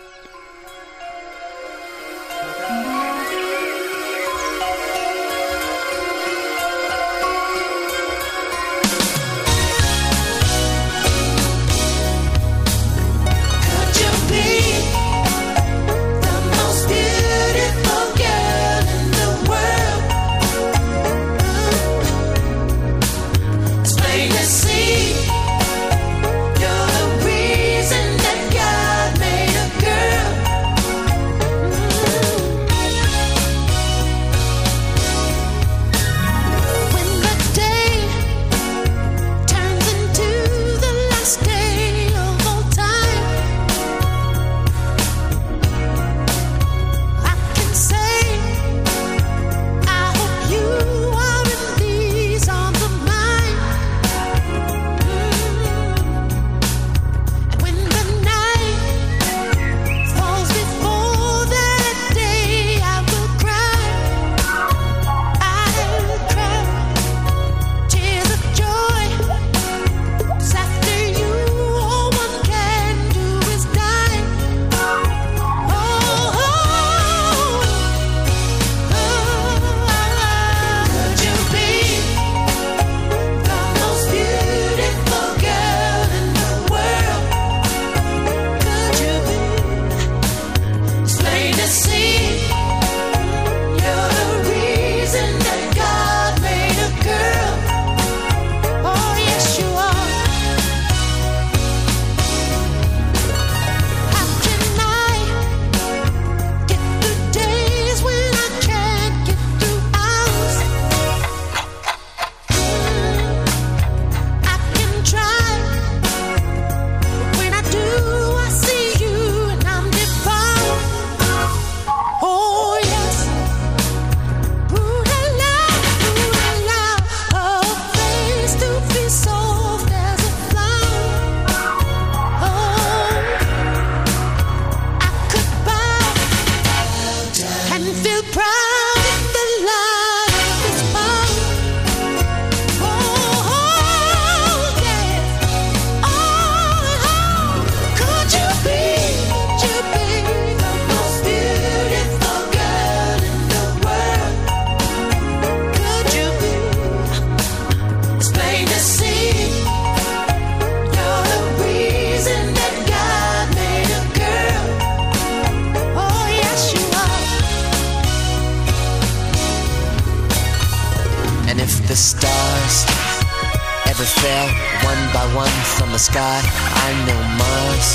I know Mars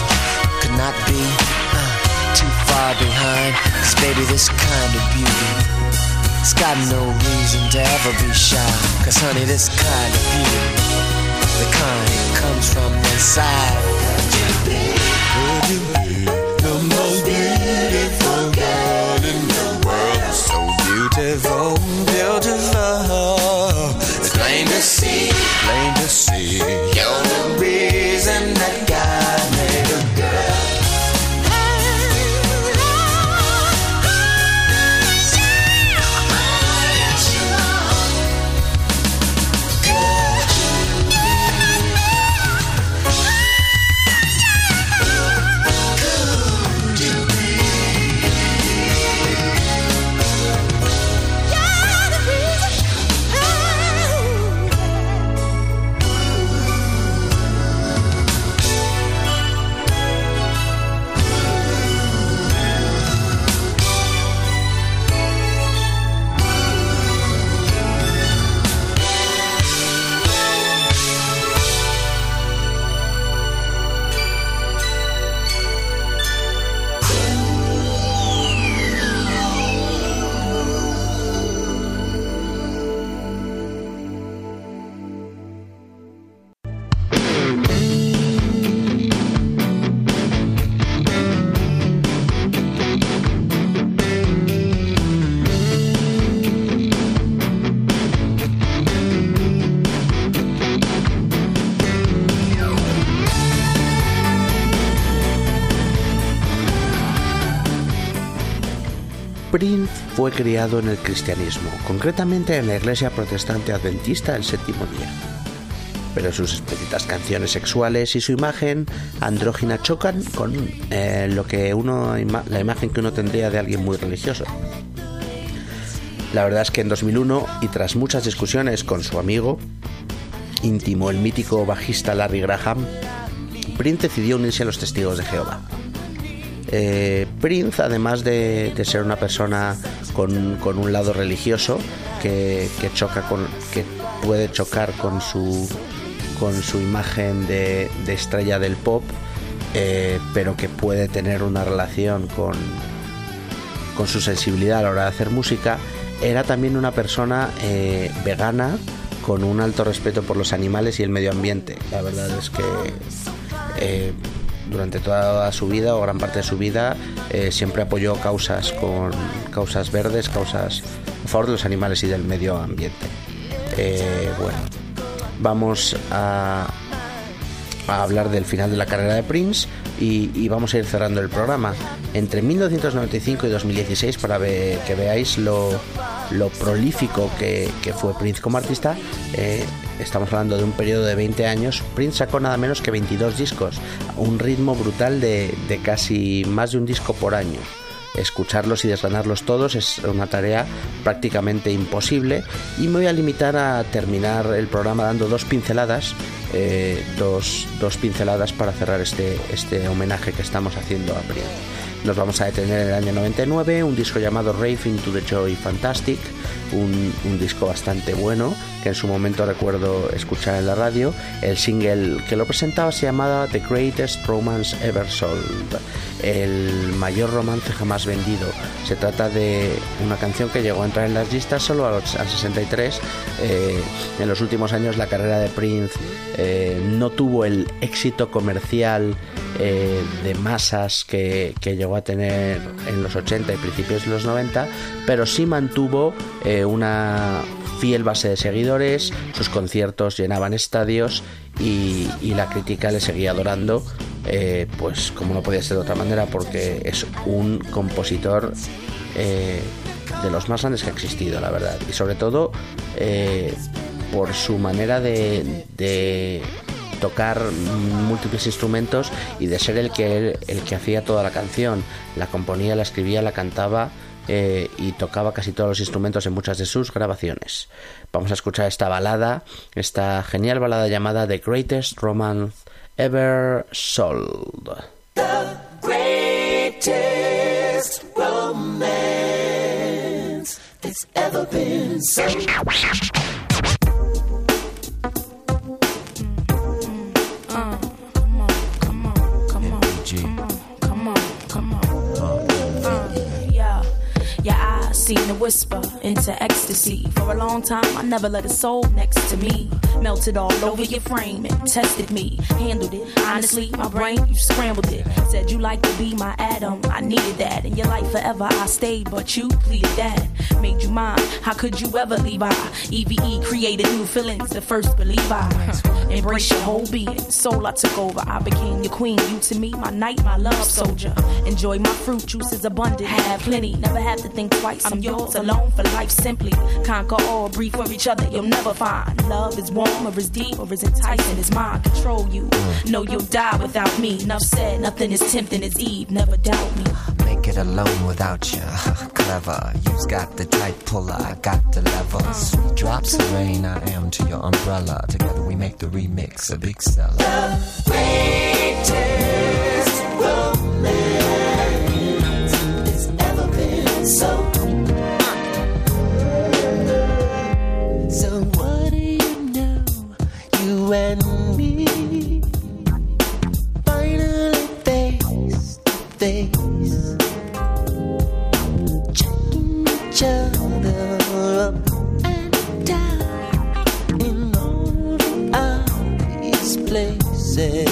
could not be uh, too far behind. Cause baby, this kind of beauty, it's got no reason to ever be shy. Cause honey, this kind of beauty, the kind that comes from inside. Could be the most beautiful girl in the world? So beautiful, beautiful. It's plain to see, plain to see. Fue criado en el cristianismo, concretamente en la iglesia protestante adventista del séptimo día. Pero sus explícitas canciones sexuales y su imagen andrógina chocan con eh, lo que uno la imagen que uno tendría de alguien muy religioso. La verdad es que en 2001 y tras muchas discusiones con su amigo íntimo, el mítico bajista Larry Graham, Prince decidió unirse a los testigos de Jehová. Eh, Prince, además de, de ser una persona con, un lado religioso que, choca con, que puede chocar con su con su imagen de, estrella del pop, eh, pero que puede tener una relación con, con su sensibilidad a la hora de hacer música, era también una persona eh, vegana con un alto respeto por los animales y el medio ambiente. La verdad es que eh, durante toda su vida o gran parte de su vida eh, siempre apoyó causas con causas verdes, causas a favor de los animales y del medio ambiente. Eh, bueno, vamos a, hablar del final de la carrera de Prince y, vamos a ir cerrando el programa. Entre 1995 y 2016, para que veáis lo, prolífico que, que fue Prince como artista, eh, estamos hablando de un periodo de 20 años, Prince sacó nada menos que 22 discos, un ritmo brutal de, casi más de un disco por año. Escucharlos y desgranarlos todos es una tarea prácticamente imposible y me voy a limitar a terminar el programa dando dos pinceladas, eh, dos, dos pinceladas para cerrar este, este homenaje que estamos haciendo a Prince. Nos vamos a detener en el año 99, un disco llamado Rave into the Joy Fantastic, un, un disco bastante bueno que en su momento recuerdo escuchar en la radio. El single que lo presentaba se llamaba The Greatest Romance Ever Sold, el mayor romance jamás vendido. Se trata de una canción que llegó a entrar en las listas solo al al 63. Eh, en los últimos años la carrera de Prince eh, no tuvo el éxito comercial eh, de masas que, que llegó a tener en los 80 y principios de los 90, pero sí mantuvo eh, una fiel base de seguidores, sus conciertos llenaban estadios y, y la crítica le seguía adorando, eh, pues como no podía ser de otra manera, porque es un compositor eh, de los más grandes que ha existido, la verdad, y sobre todo eh, por su manera de, de tocar múltiples instrumentos y de ser el que el que hacía toda la canción. La componía la escribía la cantaba eh, y tocaba casi todos los instrumentos en muchas de sus grabaciones vamos a escuchar esta balada esta genial balada llamada The Greatest Romance Ever Sold Greatest romance that's ever been sold. And a whisper into ecstasy. For a long time, I never let a soul next to me. Melted all over your frame and tested me. Handled it. Honestly, my brain, you scrambled it. Said you like to be my Adam. I needed that. In your life forever, I stayed, but you pleaded that. Made you mine. How could you ever leave I? EVE created new feelings. The first believe I. Embrace your whole being. Soul I took over. I became your queen. You to me, my knight, my love soldier. Enjoy my fruit juice is abundant. Have plenty. Never have to think twice. I'm yours alone for life simply. Conquer all, breathe for each other. You'll never find love is warm or is deep or is enticing. Is mine control you. Know you'll die without me. Enough said. Nothing is tempting as Eve. Never doubt me. Make it alone without you. Clever. You've got the tight puller, I got the level. Sweet drops of rain, I am to your umbrella. Together we make the remix a big seller. Greatest So what do you know? You and me finally face to face, checking each other up and down in all the obvious places.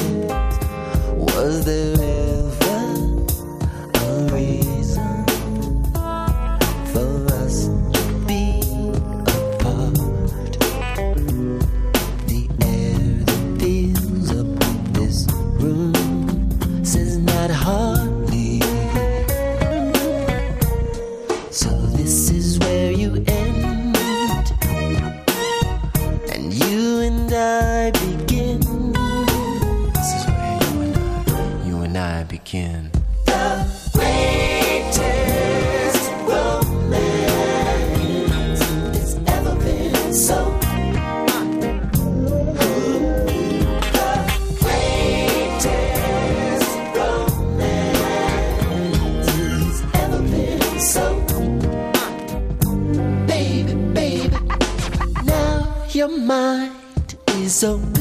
Was there begin. Greatest romance has ever been so.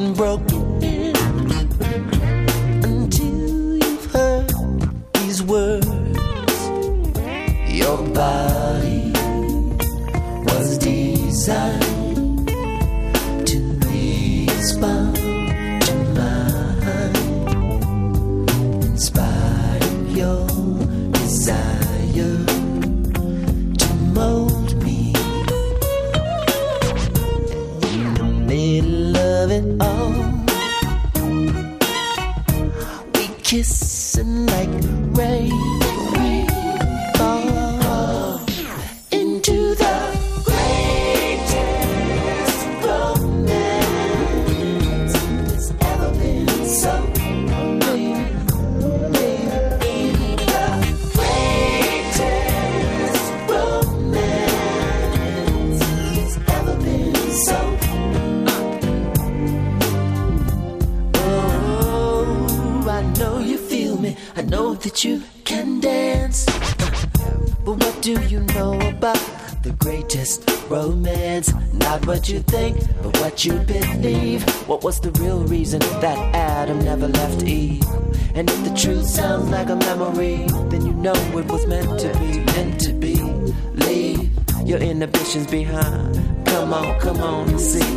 Been broken until you've heard these words. Your body behind. Come on, come on and see.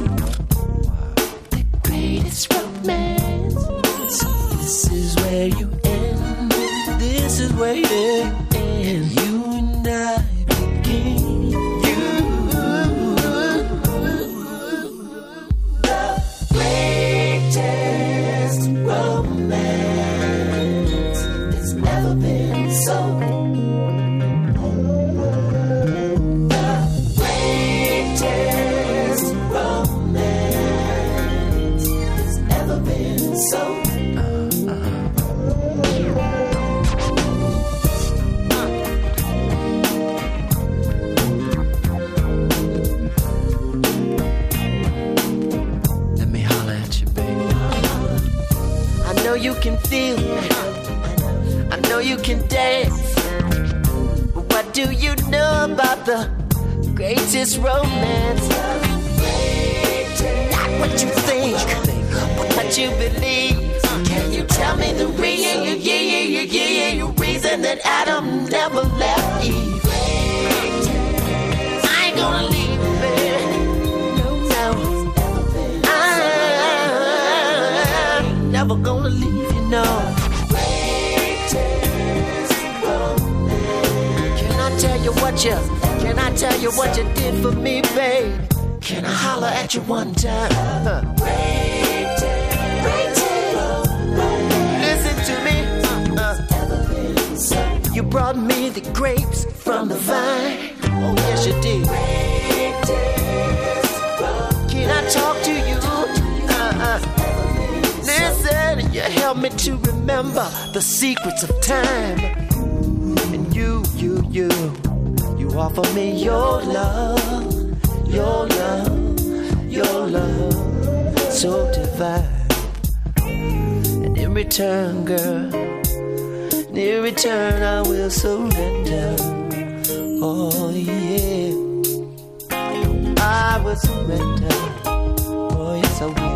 You what you, can I tell you what you did for me, babe? Can I holler at you one time? Huh. Listen to me. Uh, you brought me the grapes from the vine. Oh, yes, you did. Can I talk to you? Uh-uh. Listen, you help me to remember the secrets of time. And you, you, you offer me your love, your love, your love, so divine. And in return, girl, in return, I will surrender. Oh, yeah. I will surrender. Oh, yes, I will.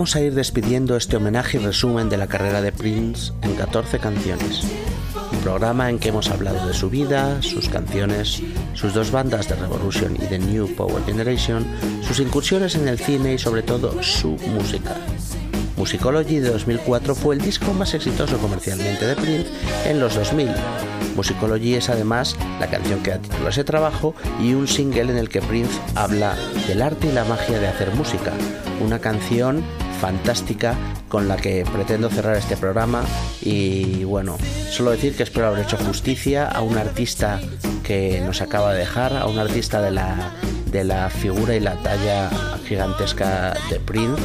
Vamos a ir despidiendo este homenaje y resumen de la carrera de Prince en 14 canciones. Un programa en que hemos hablado de su vida, sus canciones, sus dos bandas de Revolution y de New Power Generation, sus incursiones en el cine y sobre todo su música. Musicology de 2004 fue el disco más exitoso comercialmente de Prince en los 2000. Musicology es además la canción que da título a ese trabajo y un single en el que Prince habla del arte y la magia de hacer música. Una canción fantástica con la que pretendo cerrar este programa. Y bueno, solo decir que espero haber hecho justicia a un artista que nos acaba de dejar, a un artista de la de la figura y la talla gigantesca de Prince.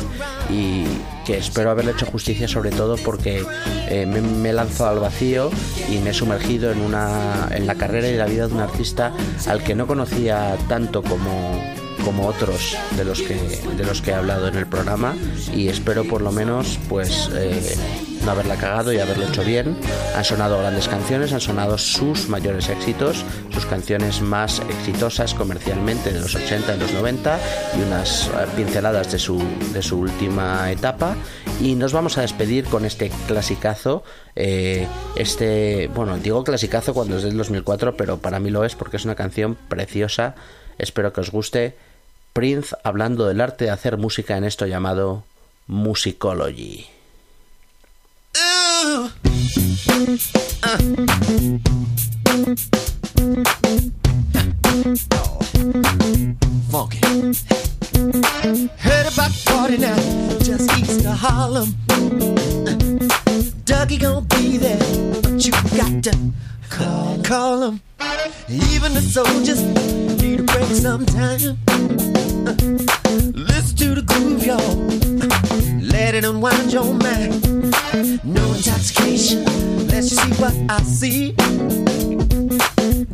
Y que espero haberle hecho justicia sobre todo porque eh, me, me he lanzado al vacío y me he sumergido en, una, en la carrera y la vida de un artista al que no conocía tanto como, como otros de los que de los que he hablado en el programa y espero por lo menos pues eh, no haberla cagado y haberlo hecho bien. Han sonado grandes canciones han sonado sus mayores éxitos sus canciones más exitosas comercialmente de los 80 y los 90 y unas eh, pinceladas de su de su última etapa. Y nos vamos a despedir con este clasicazo eh, este bueno digo clasicazo cuando es del 2004 pero para mí lo es porque es una canción preciosa. Espero que os guste Prince hablando del arte de hacer música en esto llamado Musicology. Ooh. Uh. Funky. Heard about the party now, just east of Harlem. Dougie gon' be there, but you got to call, call him. Even the soldiers need a break sometime. Uh, listen to the groove, y'all. Uh, let it unwind your mind. No intoxication, let's see what I see.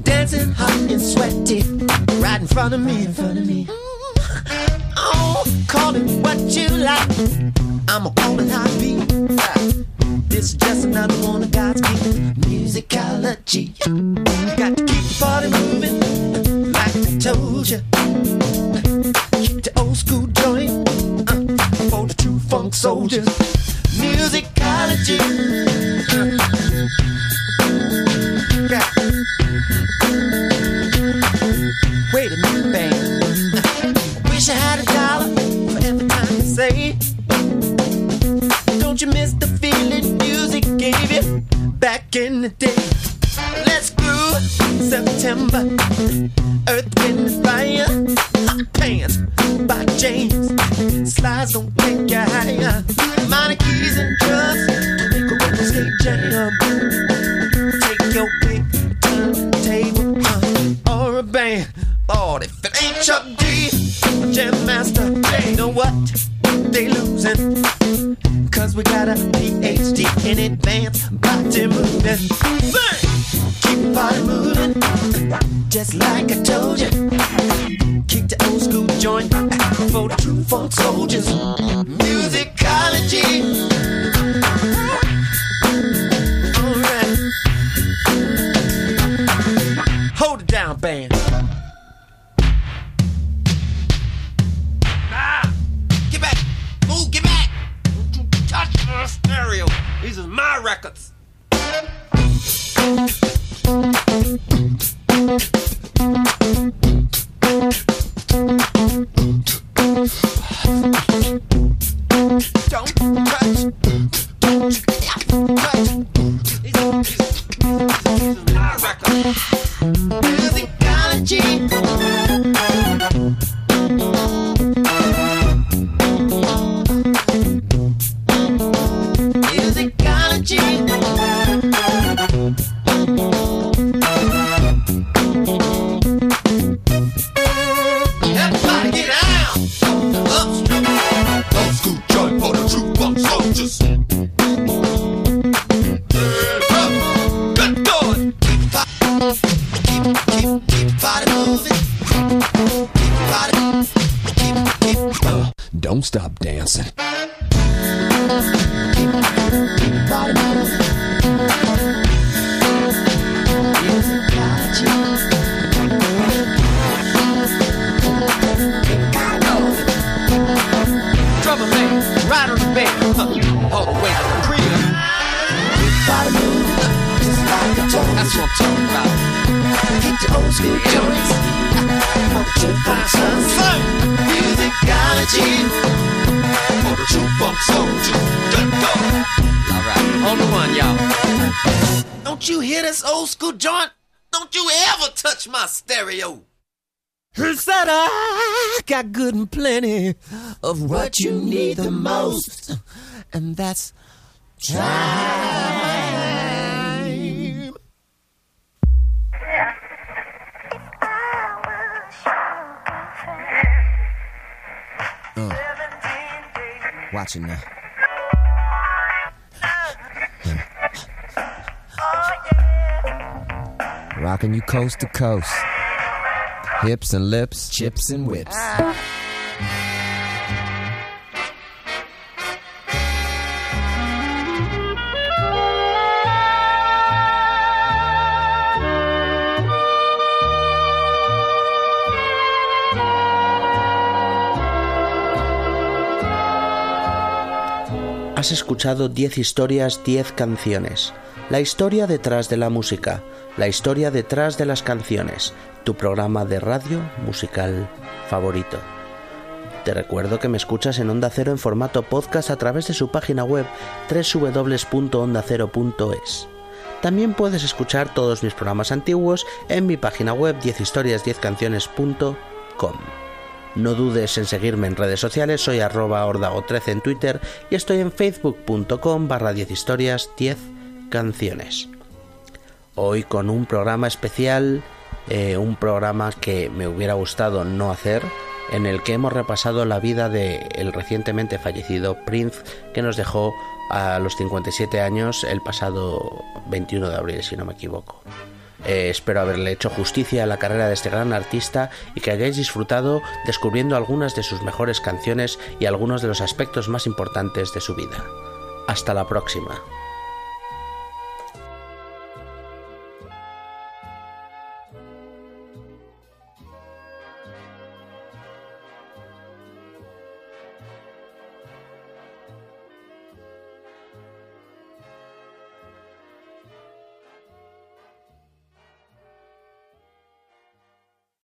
Dancing hot and sweaty, right in front of me, in front of me. Oh, call it what you like. I'ma call it beat. This is just another one of God's gift musicology. Got to keep the party moving, like I told you. Keep the old school joint uh, for the true funk soldiers. Musicology. Wait a minute, band. Wish I had a You miss the feeling music gave you back in the day? Let's groove September. Earth, wind, fire. Hot pants by James. Slides don't take you higher. Minor and drums make a roller skate jam. Lord, if it ain't Chuck D, Jam Master, you know what? They losing. Cause we got a PhD in advanced body movement. Bang! Keep body moving, just like I told you. Kick the old school joint for the true funk soldiers. Musicology. Hold it down, band. Stereo! These are my records! Don't touch! Don't touch! These these these are my records! Musicology! The most? And that's time. Uh, watching now. Rocking you coast to coast. Hips and lips, chips and whips. Has escuchado 10 historias, 10 canciones. La historia detrás de la música, la historia detrás de las canciones, tu programa de radio musical favorito. Te recuerdo que me escuchas en Onda Cero en formato podcast a través de su página web www.ondacero.es. También puedes escuchar todos mis programas antiguos en mi página web 10historias10canciones.com. No dudes en seguirme en redes sociales, soy arroba ordago13 en Twitter y estoy en facebook.com barra 10 historias 10 canciones. Hoy con un programa especial, eh, un programa que me hubiera gustado no hacer, en el que hemos repasado la vida de el recientemente fallecido Prince, que nos dejó a los 57 años el pasado 21 de abril, si no me equivoco. Eh, espero haberle hecho justicia a la carrera de este gran artista y que hayáis disfrutado descubriendo algunas de sus mejores canciones y algunos de los aspectos más importantes de su vida. Hasta la próxima.